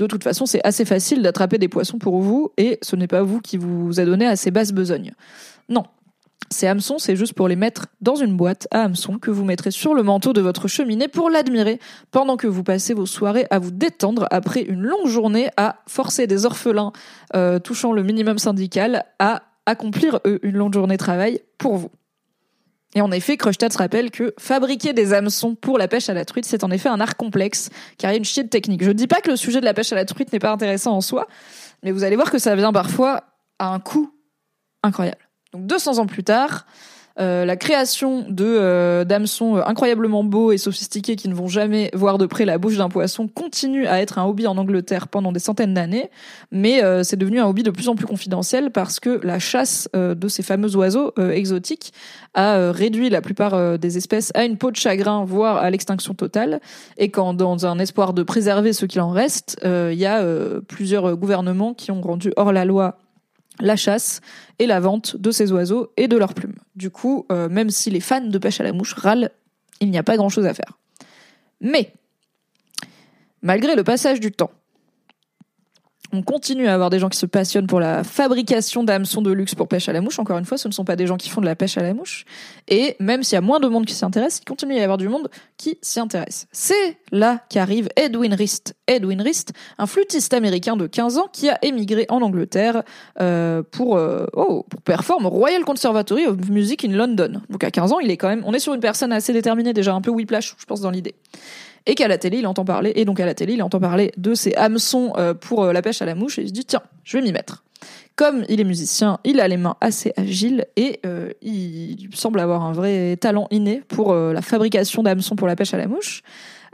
De toute façon, c'est assez facile d'attraper des poissons pour vous et ce n'est pas vous qui vous a donné assez basse besogne. Non. Ces hameçons, c'est juste pour les mettre dans une boîte à hameçons que vous mettrez sur le manteau de votre cheminée pour l'admirer pendant que vous passez vos soirées à vous détendre après une longue journée à forcer des orphelins euh, touchant le minimum syndical à accomplir eux une longue journée de travail pour vous. Et en effet, Krushtad se rappelle que fabriquer des hameçons pour la pêche à la truite, c'est en effet un art complexe, car il y a une chier de technique. Je ne dis pas que le sujet de la pêche à la truite n'est pas intéressant en soi, mais vous allez voir que ça vient parfois à un coût incroyable. Donc 200 ans plus tard, euh, la création de euh, d'hameçons euh, incroyablement beaux et sophistiqués qui ne vont jamais voir de près la bouche d'un poisson continue à être un hobby en Angleterre pendant des centaines d'années, mais euh, c'est devenu un hobby de plus en plus confidentiel parce que la chasse de ces fameux oiseaux exotiques a réduit la plupart des espèces à une peau de chagrin, voire à l'extinction totale. Et quand, dans un espoir de préserver ce qu'il en reste, il y a plusieurs gouvernements qui ont rendu hors la loi la chasse et la vente de ces oiseaux et de leurs plumes. Du coup, euh, même si les fans de pêche à la mouche râlent, il n'y a pas grand-chose à faire. Mais, malgré le passage du temps, on continue à avoir des gens qui se passionnent pour la fabrication d'hameçons de luxe pour pêche à la mouche. Encore une fois, ce ne sont pas des gens qui font de la pêche à la mouche. Et même s'il y a moins de monde qui s'y intéresse, il continue à y avoir du monde qui s'y intéresse. C'est là qu'arrive Edwin Rist. Edwin Rist, un flûtiste américain de 15 ans qui a émigré en Angleterre euh, pour, euh, oh, pour performer au Royal Conservatory of Music in London. Donc à 15 ans, il est quand même, on est sur une personne assez déterminée, déjà un peu whiplash, je pense, dans l'idée et qu'à la télé il entend parler et donc à la télé il entend parler de ces hameçons euh, pour euh, la pêche à la mouche et il se dit tiens je vais m'y mettre comme il est musicien il a les mains assez agiles et euh, il semble avoir un vrai talent inné pour la fabrication d'hameçons pour la pêche à la mouche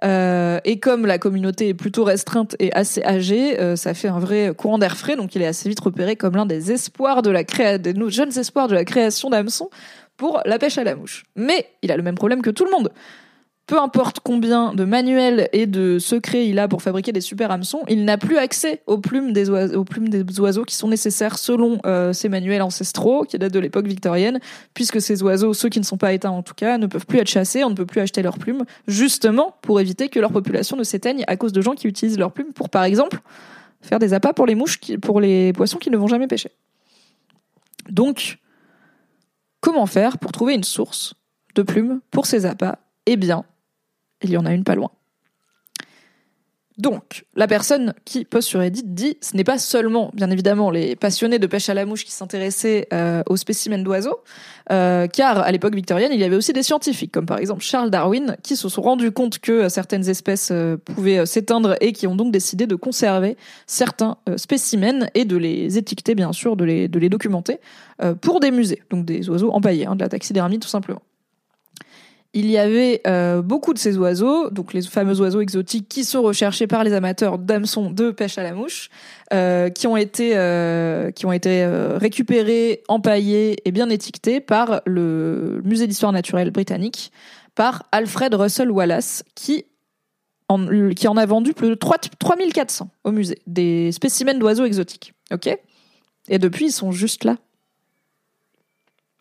et comme la communauté est plutôt restreinte et assez âgée, ça fait un vrai courant d'air frais. Donc, il est assez vite repéré comme l'un des espoirs de la des jeunes espoirs de la création d'hameçons pour la pêche à la mouche. Mais il a le même problème que tout le monde peu importe combien de manuels et de secrets il a pour fabriquer des super hameçons, il n'a plus accès aux plumes des oiseaux, qui sont nécessaires selon euh, ces manuels ancestraux qui datent de l'époque victorienne, puisque ces oiseaux, ceux qui ne sont pas éteints en tout cas, ne peuvent plus être chassés, on ne peut plus acheter leurs plumes, justement pour éviter que leur population ne s'éteigne à cause de gens qui utilisent leurs plumes pour, par exemple, faire des appâts pour les mouches, pour les poissons qui ne vont jamais pêcher. Donc, comment faire pour trouver une source de plumes pour ces appâts? Eh bien, il y en a une pas loin. Donc, la personne qui poste sur Reddit dit ce n'est pas seulement, bien évidemment, les passionnés de pêche à la mouche qui s'intéressaient euh, aux spécimens d'oiseaux, euh, car à l'époque victorienne, il y avait aussi des scientifiques, comme par exemple Charles Darwin, qui se sont rendus compte que euh, certaines espèces pouvaient s'éteindre et qui ont donc décidé de conserver certains spécimens et de les étiqueter, bien sûr, de les, documenter pour des musées, donc des oiseaux empaillés, hein, de la taxidermie tout simplement il y avait euh, beaucoup de ces oiseaux, donc les fameux oiseaux exotiques qui sont recherchés par les amateurs d'hameçons de pêche à la mouche, euh, qui ont été, euh, qui ont été récupérés, empaillés et bien étiquetés par le musée d'histoire naturelle britannique, par Alfred Russel Wallace, qui en, qui a vendu plus de 3, 3400 au musée, des spécimens d'oiseaux exotiques. Ok? Et depuis, ils sont juste là.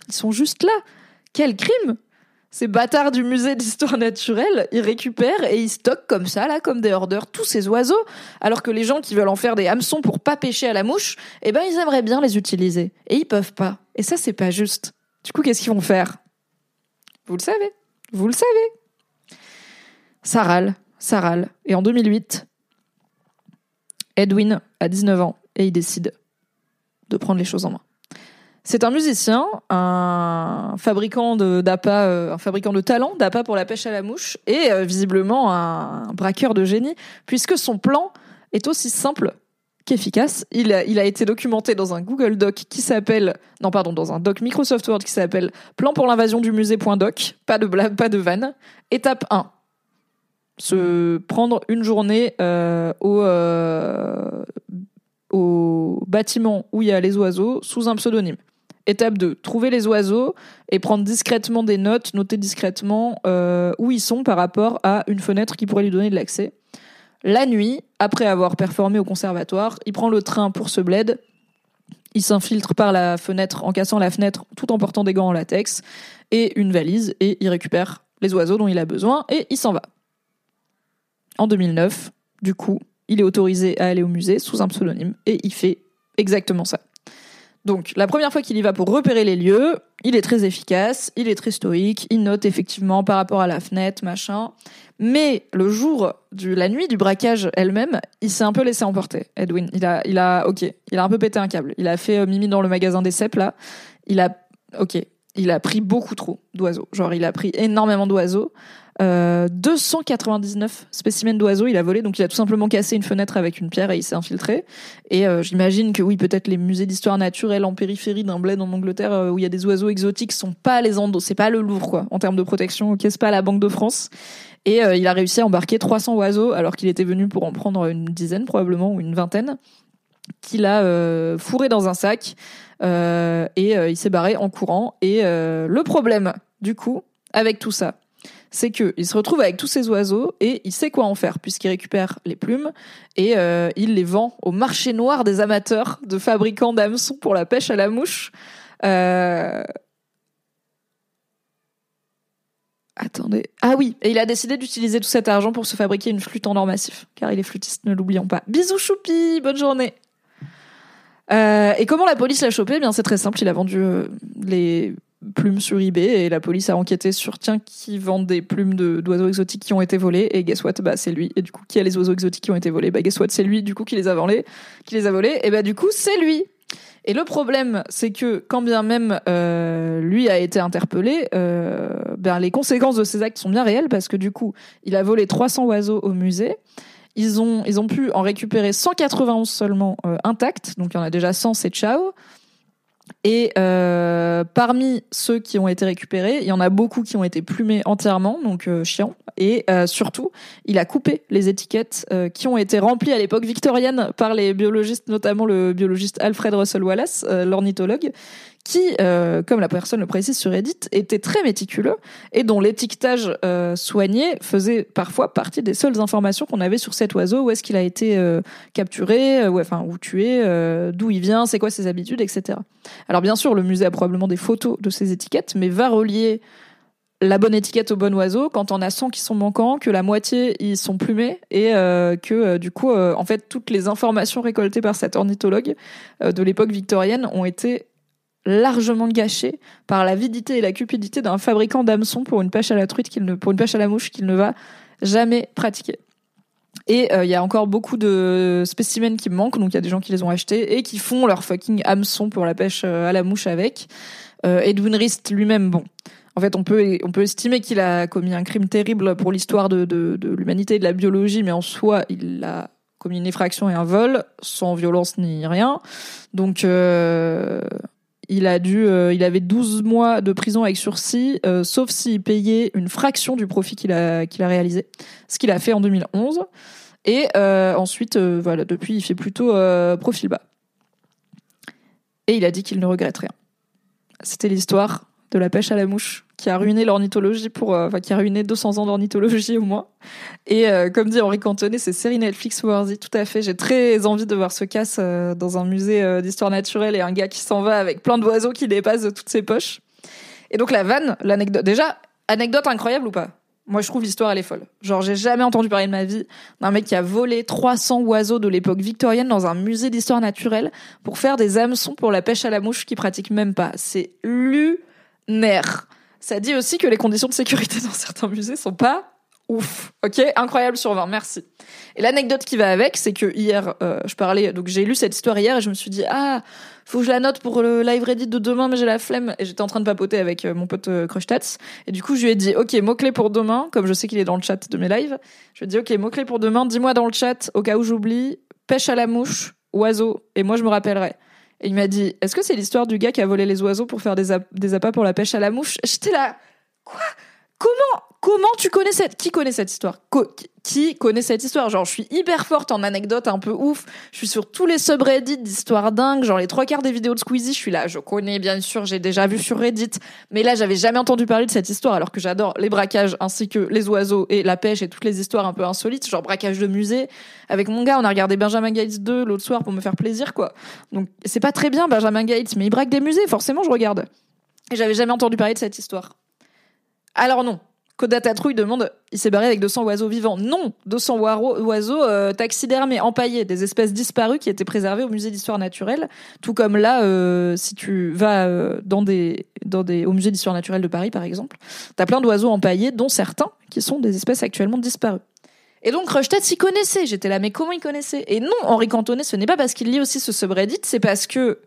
Ils sont juste là. Quel crime ces bâtards du musée d'histoire naturelle, ils récupèrent et ils stockent comme ça, là, comme des hoarders, tous ces oiseaux, alors que les gens qui veulent en faire des hameçons pour pas pêcher à la mouche, eh ben, ils aimeraient bien les utiliser. Et ils peuvent pas. Et ça, c'est pas juste. Du coup, qu'est-ce qu'ils vont faire? Vous le savez. Vous le savez. Ça râle. Ça râle. Et en 2008, Edwin a 19 ans et il décide de prendre les choses en main. C'est un musicien, un fabricant de d'appât, euh, un fabricant de talent d'appât pour la pêche à la mouche et euh, visiblement un braqueur de génie puisque son plan est aussi simple qu'efficace. Il a, été documenté dans un Google Doc qui s'appelle, non pardon, dans un doc Microsoft Word qui s'appelle Plan pour l'invasion du musée.doc. Pas de blague, pas de vanne. Étape 1. Se prendre une journée euh, au bâtiment où il y a les oiseaux sous un pseudonyme. Étape 2, trouver les oiseaux et prendre discrètement des notes, noter discrètement euh, où ils sont par rapport à une fenêtre qui pourrait lui donner de l'accès. La nuit, après avoir performé au conservatoire, il prend le train pour ce bled. Il s'infiltre par la fenêtre en cassant la fenêtre tout en portant des gants en latex et une valise et il récupère les oiseaux dont il a besoin et il s'en va. En 2009, du coup, il est autorisé à aller au musée sous un pseudonyme et il fait exactement ça. Donc, la première fois qu'il y va pour repérer les lieux, il est très efficace, il est très stoïque, il note effectivement par rapport à la fenêtre, machin. Mais le jour de la nuit du braquage elle-même, il s'est un peu laissé emporter, Edwin. Il a, ok, il a un peu pété un câble. Il a fait euh, mimi dans le magasin des cèpes, là. Il a, ok, il a pris beaucoup trop d'oiseaux. Genre, il a pris énormément d'oiseaux. Euh, 299 spécimens d'oiseaux il a volé, donc il a tout simplement cassé une fenêtre avec une pierre et il s'est infiltré. Et euh, j'imagine que oui, peut-être les musées d'histoire naturelle en périphérie d'un bled en Angleterre euh, où il y a des oiseaux exotiques sont pas les endos, c'est pas le Louvre quoi, en termes de protection, ok, c'est pas la Banque de France. Et euh, il a réussi à embarquer 300 oiseaux alors qu'il était venu pour en prendre une dizaine probablement ou une vingtaine qu'il a euh, fourré dans un sac euh, et euh, il s'est barré en courant. Et euh, le problème, du coup, avec tout ça, c'est que il se retrouve avec tous ces oiseaux et il sait quoi en faire puisqu'il récupère les plumes et euh, il les vend au marché noir des amateurs de fabricants d'hameçons pour la pêche à la mouche. Euh, Attendez. Ah oui, et il a décidé d'utiliser tout cet argent pour se fabriquer une flûte en or massif, car il est flûtiste, ne l'oublions pas. Bisous choupi, bonne journée. Euh, et comment la police l'a chopé? Eh Bien, c'est très simple. Il a vendu les plumes sur eBay et la police a enquêté sur tiens qui vend des plumes de- d'oiseaux exotiques qui ont été volées. Et guess what? Bah c'est lui. Et du coup qui a les oiseaux exotiques qui ont été volés? Bah guess what? C'est lui du coup qui les a volés qui les a volés. Et bah du coup c'est lui. Et le problème c'est que quand bien même euh, lui a été interpellé euh, ben les conséquences de ses actes sont bien réelles parce que du coup il a volé 300 oiseaux au musée. Ils ont, ils ont pu en récupérer 191 seulement euh, intacts, donc il y en a déjà 100, c'est ciao. Et euh, parmi ceux qui ont été récupérés, il y en a beaucoup qui ont été plumés entièrement, donc euh, chiant. Et euh, surtout, il a coupé les étiquettes euh, qui ont été remplies à l'époque victorienne par les biologistes, notamment le biologiste Alfred Russel Wallace, euh, l'ornithologue, qui, euh, comme la personne le précise sur Reddit, était très méticuleux et dont l'étiquetage soigné faisait parfois partie des seules informations qu'on avait sur cet oiseau, où est-ce qu'il a été capturé, ou, enfin où tué, d'où il vient, c'est quoi ses habitudes, etc. Alors bien sûr, le musée a probablement des photos de ces étiquettes, mais va relier la bonne étiquette au bon oiseau quand on a 100 qui sont manquants, que la moitié ils sont plumés et euh, que euh, du coup, euh, en fait, toutes les informations récoltées par cet ornithologue de l'époque victorienne ont été largement gâchées par l'avidité et la cupidité d'un fabricant d'hameçons pour une pêche à la truite qu'il ne, pour une pêche à la mouche qu'il ne va jamais pratiquer. Et euh, il y a encore beaucoup de spécimens qui manquent, donc il y a des gens qui les ont achetés et qui font leur fucking hameçon pour la pêche euh, à la mouche avec. Euh, Edwin Rist lui-même, bon, en fait, on peut on peut estimer qu'il a commis un crime terrible pour l'histoire de, de, de l'humanité et de la biologie, mais en soi, il a commis une effraction et un vol sans violence ni rien. Donc euh, il a dû, euh, il avait 12 mois de prison avec sursis, euh, sauf s'il payait une fraction du profit qu'il a qu'il a réalisé, ce qu'il a fait en 2011. Et euh, ensuite, voilà, depuis, il fait plutôt profil bas. Et il a dit qu'il ne regrette rien. C'était l'histoire de la pêche à la mouche qui a ruiné l'ornithologie pour, euh, enfin, qui a ruiné 200 ans d'ornithologie [LAUGHS] au moins. Et euh, comme dit Henri Cantonnet, c'est série Netflix worthy, tout à fait. J'ai très envie de voir ce casse euh, dans un musée d'histoire naturelle et un gars qui s'en va avec plein d'oiseaux qui dépassent toutes ses poches. Et donc la vanne, l'anecdote, déjà, anecdote incroyable ou pas? Moi je trouve l'histoire elle est folle. Genre j'ai jamais entendu parler de ma vie d'un mec qui a volé 300 oiseaux de l'époque victorienne dans un musée d'histoire naturelle pour faire des hameçons pour la pêche à la mouche qui pratique même pas. C'est lunaire. Ça dit aussi que les conditions de sécurité [LAUGHS] dans certains musées sont pas ouf. Ok, incroyable sur 20, merci. Et l'anecdote qui va avec, c'est que hier, euh, je parlais, donc j'ai lu cette histoire hier et je me suis dit ah, faut que je la note pour le live Reddit de demain, mais j'ai la flemme. Et j'étais en train de papoter avec euh, mon pote euh. Et du coup, je lui ai dit ok, mot clé pour demain, comme je sais qu'il est dans le chat de mes lives. Je lui ai dit ok, mot clé pour demain, dis-moi dans le chat au cas où j'oublie, pêche à la mouche, oiseau, et moi je me rappellerai. Et il m'a dit est-ce que c'est l'histoire du gars qui a volé les oiseaux pour faire des, ap- des appâts pour la pêche à la mouche? J'étais là quoi? Comment comment tu connais cette qui connaît cette histoire? Qui connaît cette histoire? Genre je suis hyper forte en anecdotes un peu ouf. Je suis sur tous les subreddits d'histoires dingues, genre les trois quarts des vidéos de Squeezie, je suis là, je connais bien sûr, j'ai déjà vu sur Reddit, mais là j'avais jamais entendu parler de cette histoire alors que j'adore les braquages ainsi que les oiseaux et la pêche et toutes les histoires un peu insolites, genre braquage de musée. Avec mon gars, on a regardé Benjamin Gates 2 l'autre soir pour me faire plaisir quoi. Donc c'est pas très bien Benjamin Gates, mais il braque des musées, forcément je regarde. Et j'avais jamais entendu parler de cette histoire. Alors non. Kodatatrouille demande il s'est barré avec 200 oiseaux vivants. Non 200 oiseaux euh, taxidermés, empaillés, des espèces disparues qui étaient préservées au musée d'histoire naturelle. Tout comme là, euh, si tu vas euh, dans des, dans des, au musée d'histoire naturelle de Paris, par exemple, t'as plein d'oiseaux empaillés, dont certains qui sont des espèces actuellement disparues. Et donc Rochette s'y connaissait. J'étais là, mais comment il connaissait? Et non, Henri Cantonnet, ce n'est pas parce qu'il lit aussi ce subreddit, c'est parce que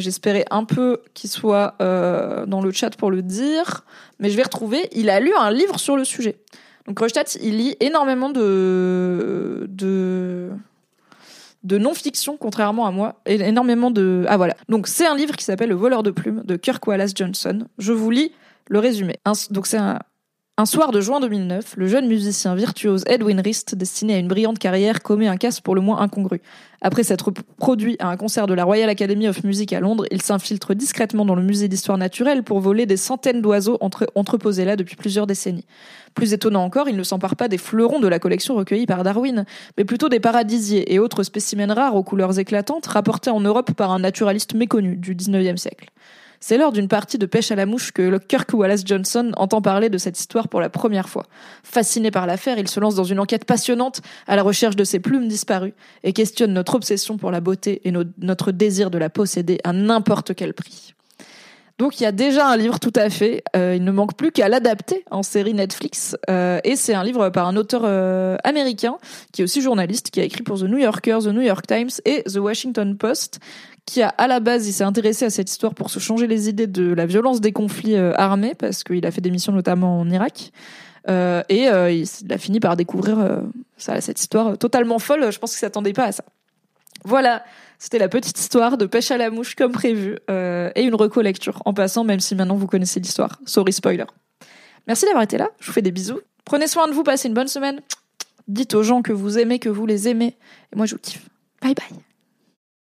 j'espérais un peu qu'il soit euh, dans le chat pour le dire, mais je vais retrouver. Il a lu un livre sur le sujet. Donc Rochette, il lit énormément de non-fiction, contrairement à moi, et énormément de ah voilà. Donc c'est un livre qui s'appelle Le voleur de plumes de Kirk Wallace Johnson. Je vous lis le résumé. donc c'est un, un soir de juin 2009, le jeune musicien virtuose Edwin Rist, destiné à une brillante carrière, commet un casse pour le moins incongru. Après s'être produit à un concert de la Royal Academy of Music à Londres, il s'infiltre discrètement dans le musée d'histoire naturelle pour voler des centaines d'oiseaux entre entreposés là depuis plusieurs décennies. Plus étonnant encore, il ne s'empare pas des fleurons de la collection recueillie par Darwin, mais plutôt des paradisiers et autres spécimens rares aux couleurs éclatantes rapportés en Europe par un naturaliste méconnu du 19e siècle. C'est lors d'une partie de pêche à la mouche que le Kirk Wallace Johnson entend parler de cette histoire pour la première fois. Fasciné par l'affaire, il se lance dans une enquête passionnante à la recherche de ces plumes disparues et questionne notre obsession pour la beauté et notre désir de la posséder à n'importe quel prix. Donc il y a déjà un livre tout à fait. Euh, il ne manque plus qu'à l'adapter en série Netflix. Euh, et c'est un livre par un auteur euh, américain qui est aussi journaliste, qui a écrit pour The New Yorker, The New York Times et The Washington Post, qui a à la base, il s'est intéressé à cette histoire pour se changer les idées de la violence des conflits euh, armés, parce qu'il a fait des missions notamment en Irak. Euh, et euh, il a fini par découvrir ça, cette histoire totalement folle. Je pense qu'il s'attendait pas à ça. Voilà, c'était la petite histoire de pêche à la mouche comme prévu et une recollecture en passant, même si maintenant vous connaissez l'histoire. Sorry spoiler. Merci d'avoir été là. Je vous fais des bisous. Prenez soin de vous, passez une bonne semaine. Dites aux gens que vous aimez, que vous les aimez. Et moi, je vous kiffe. Bye bye.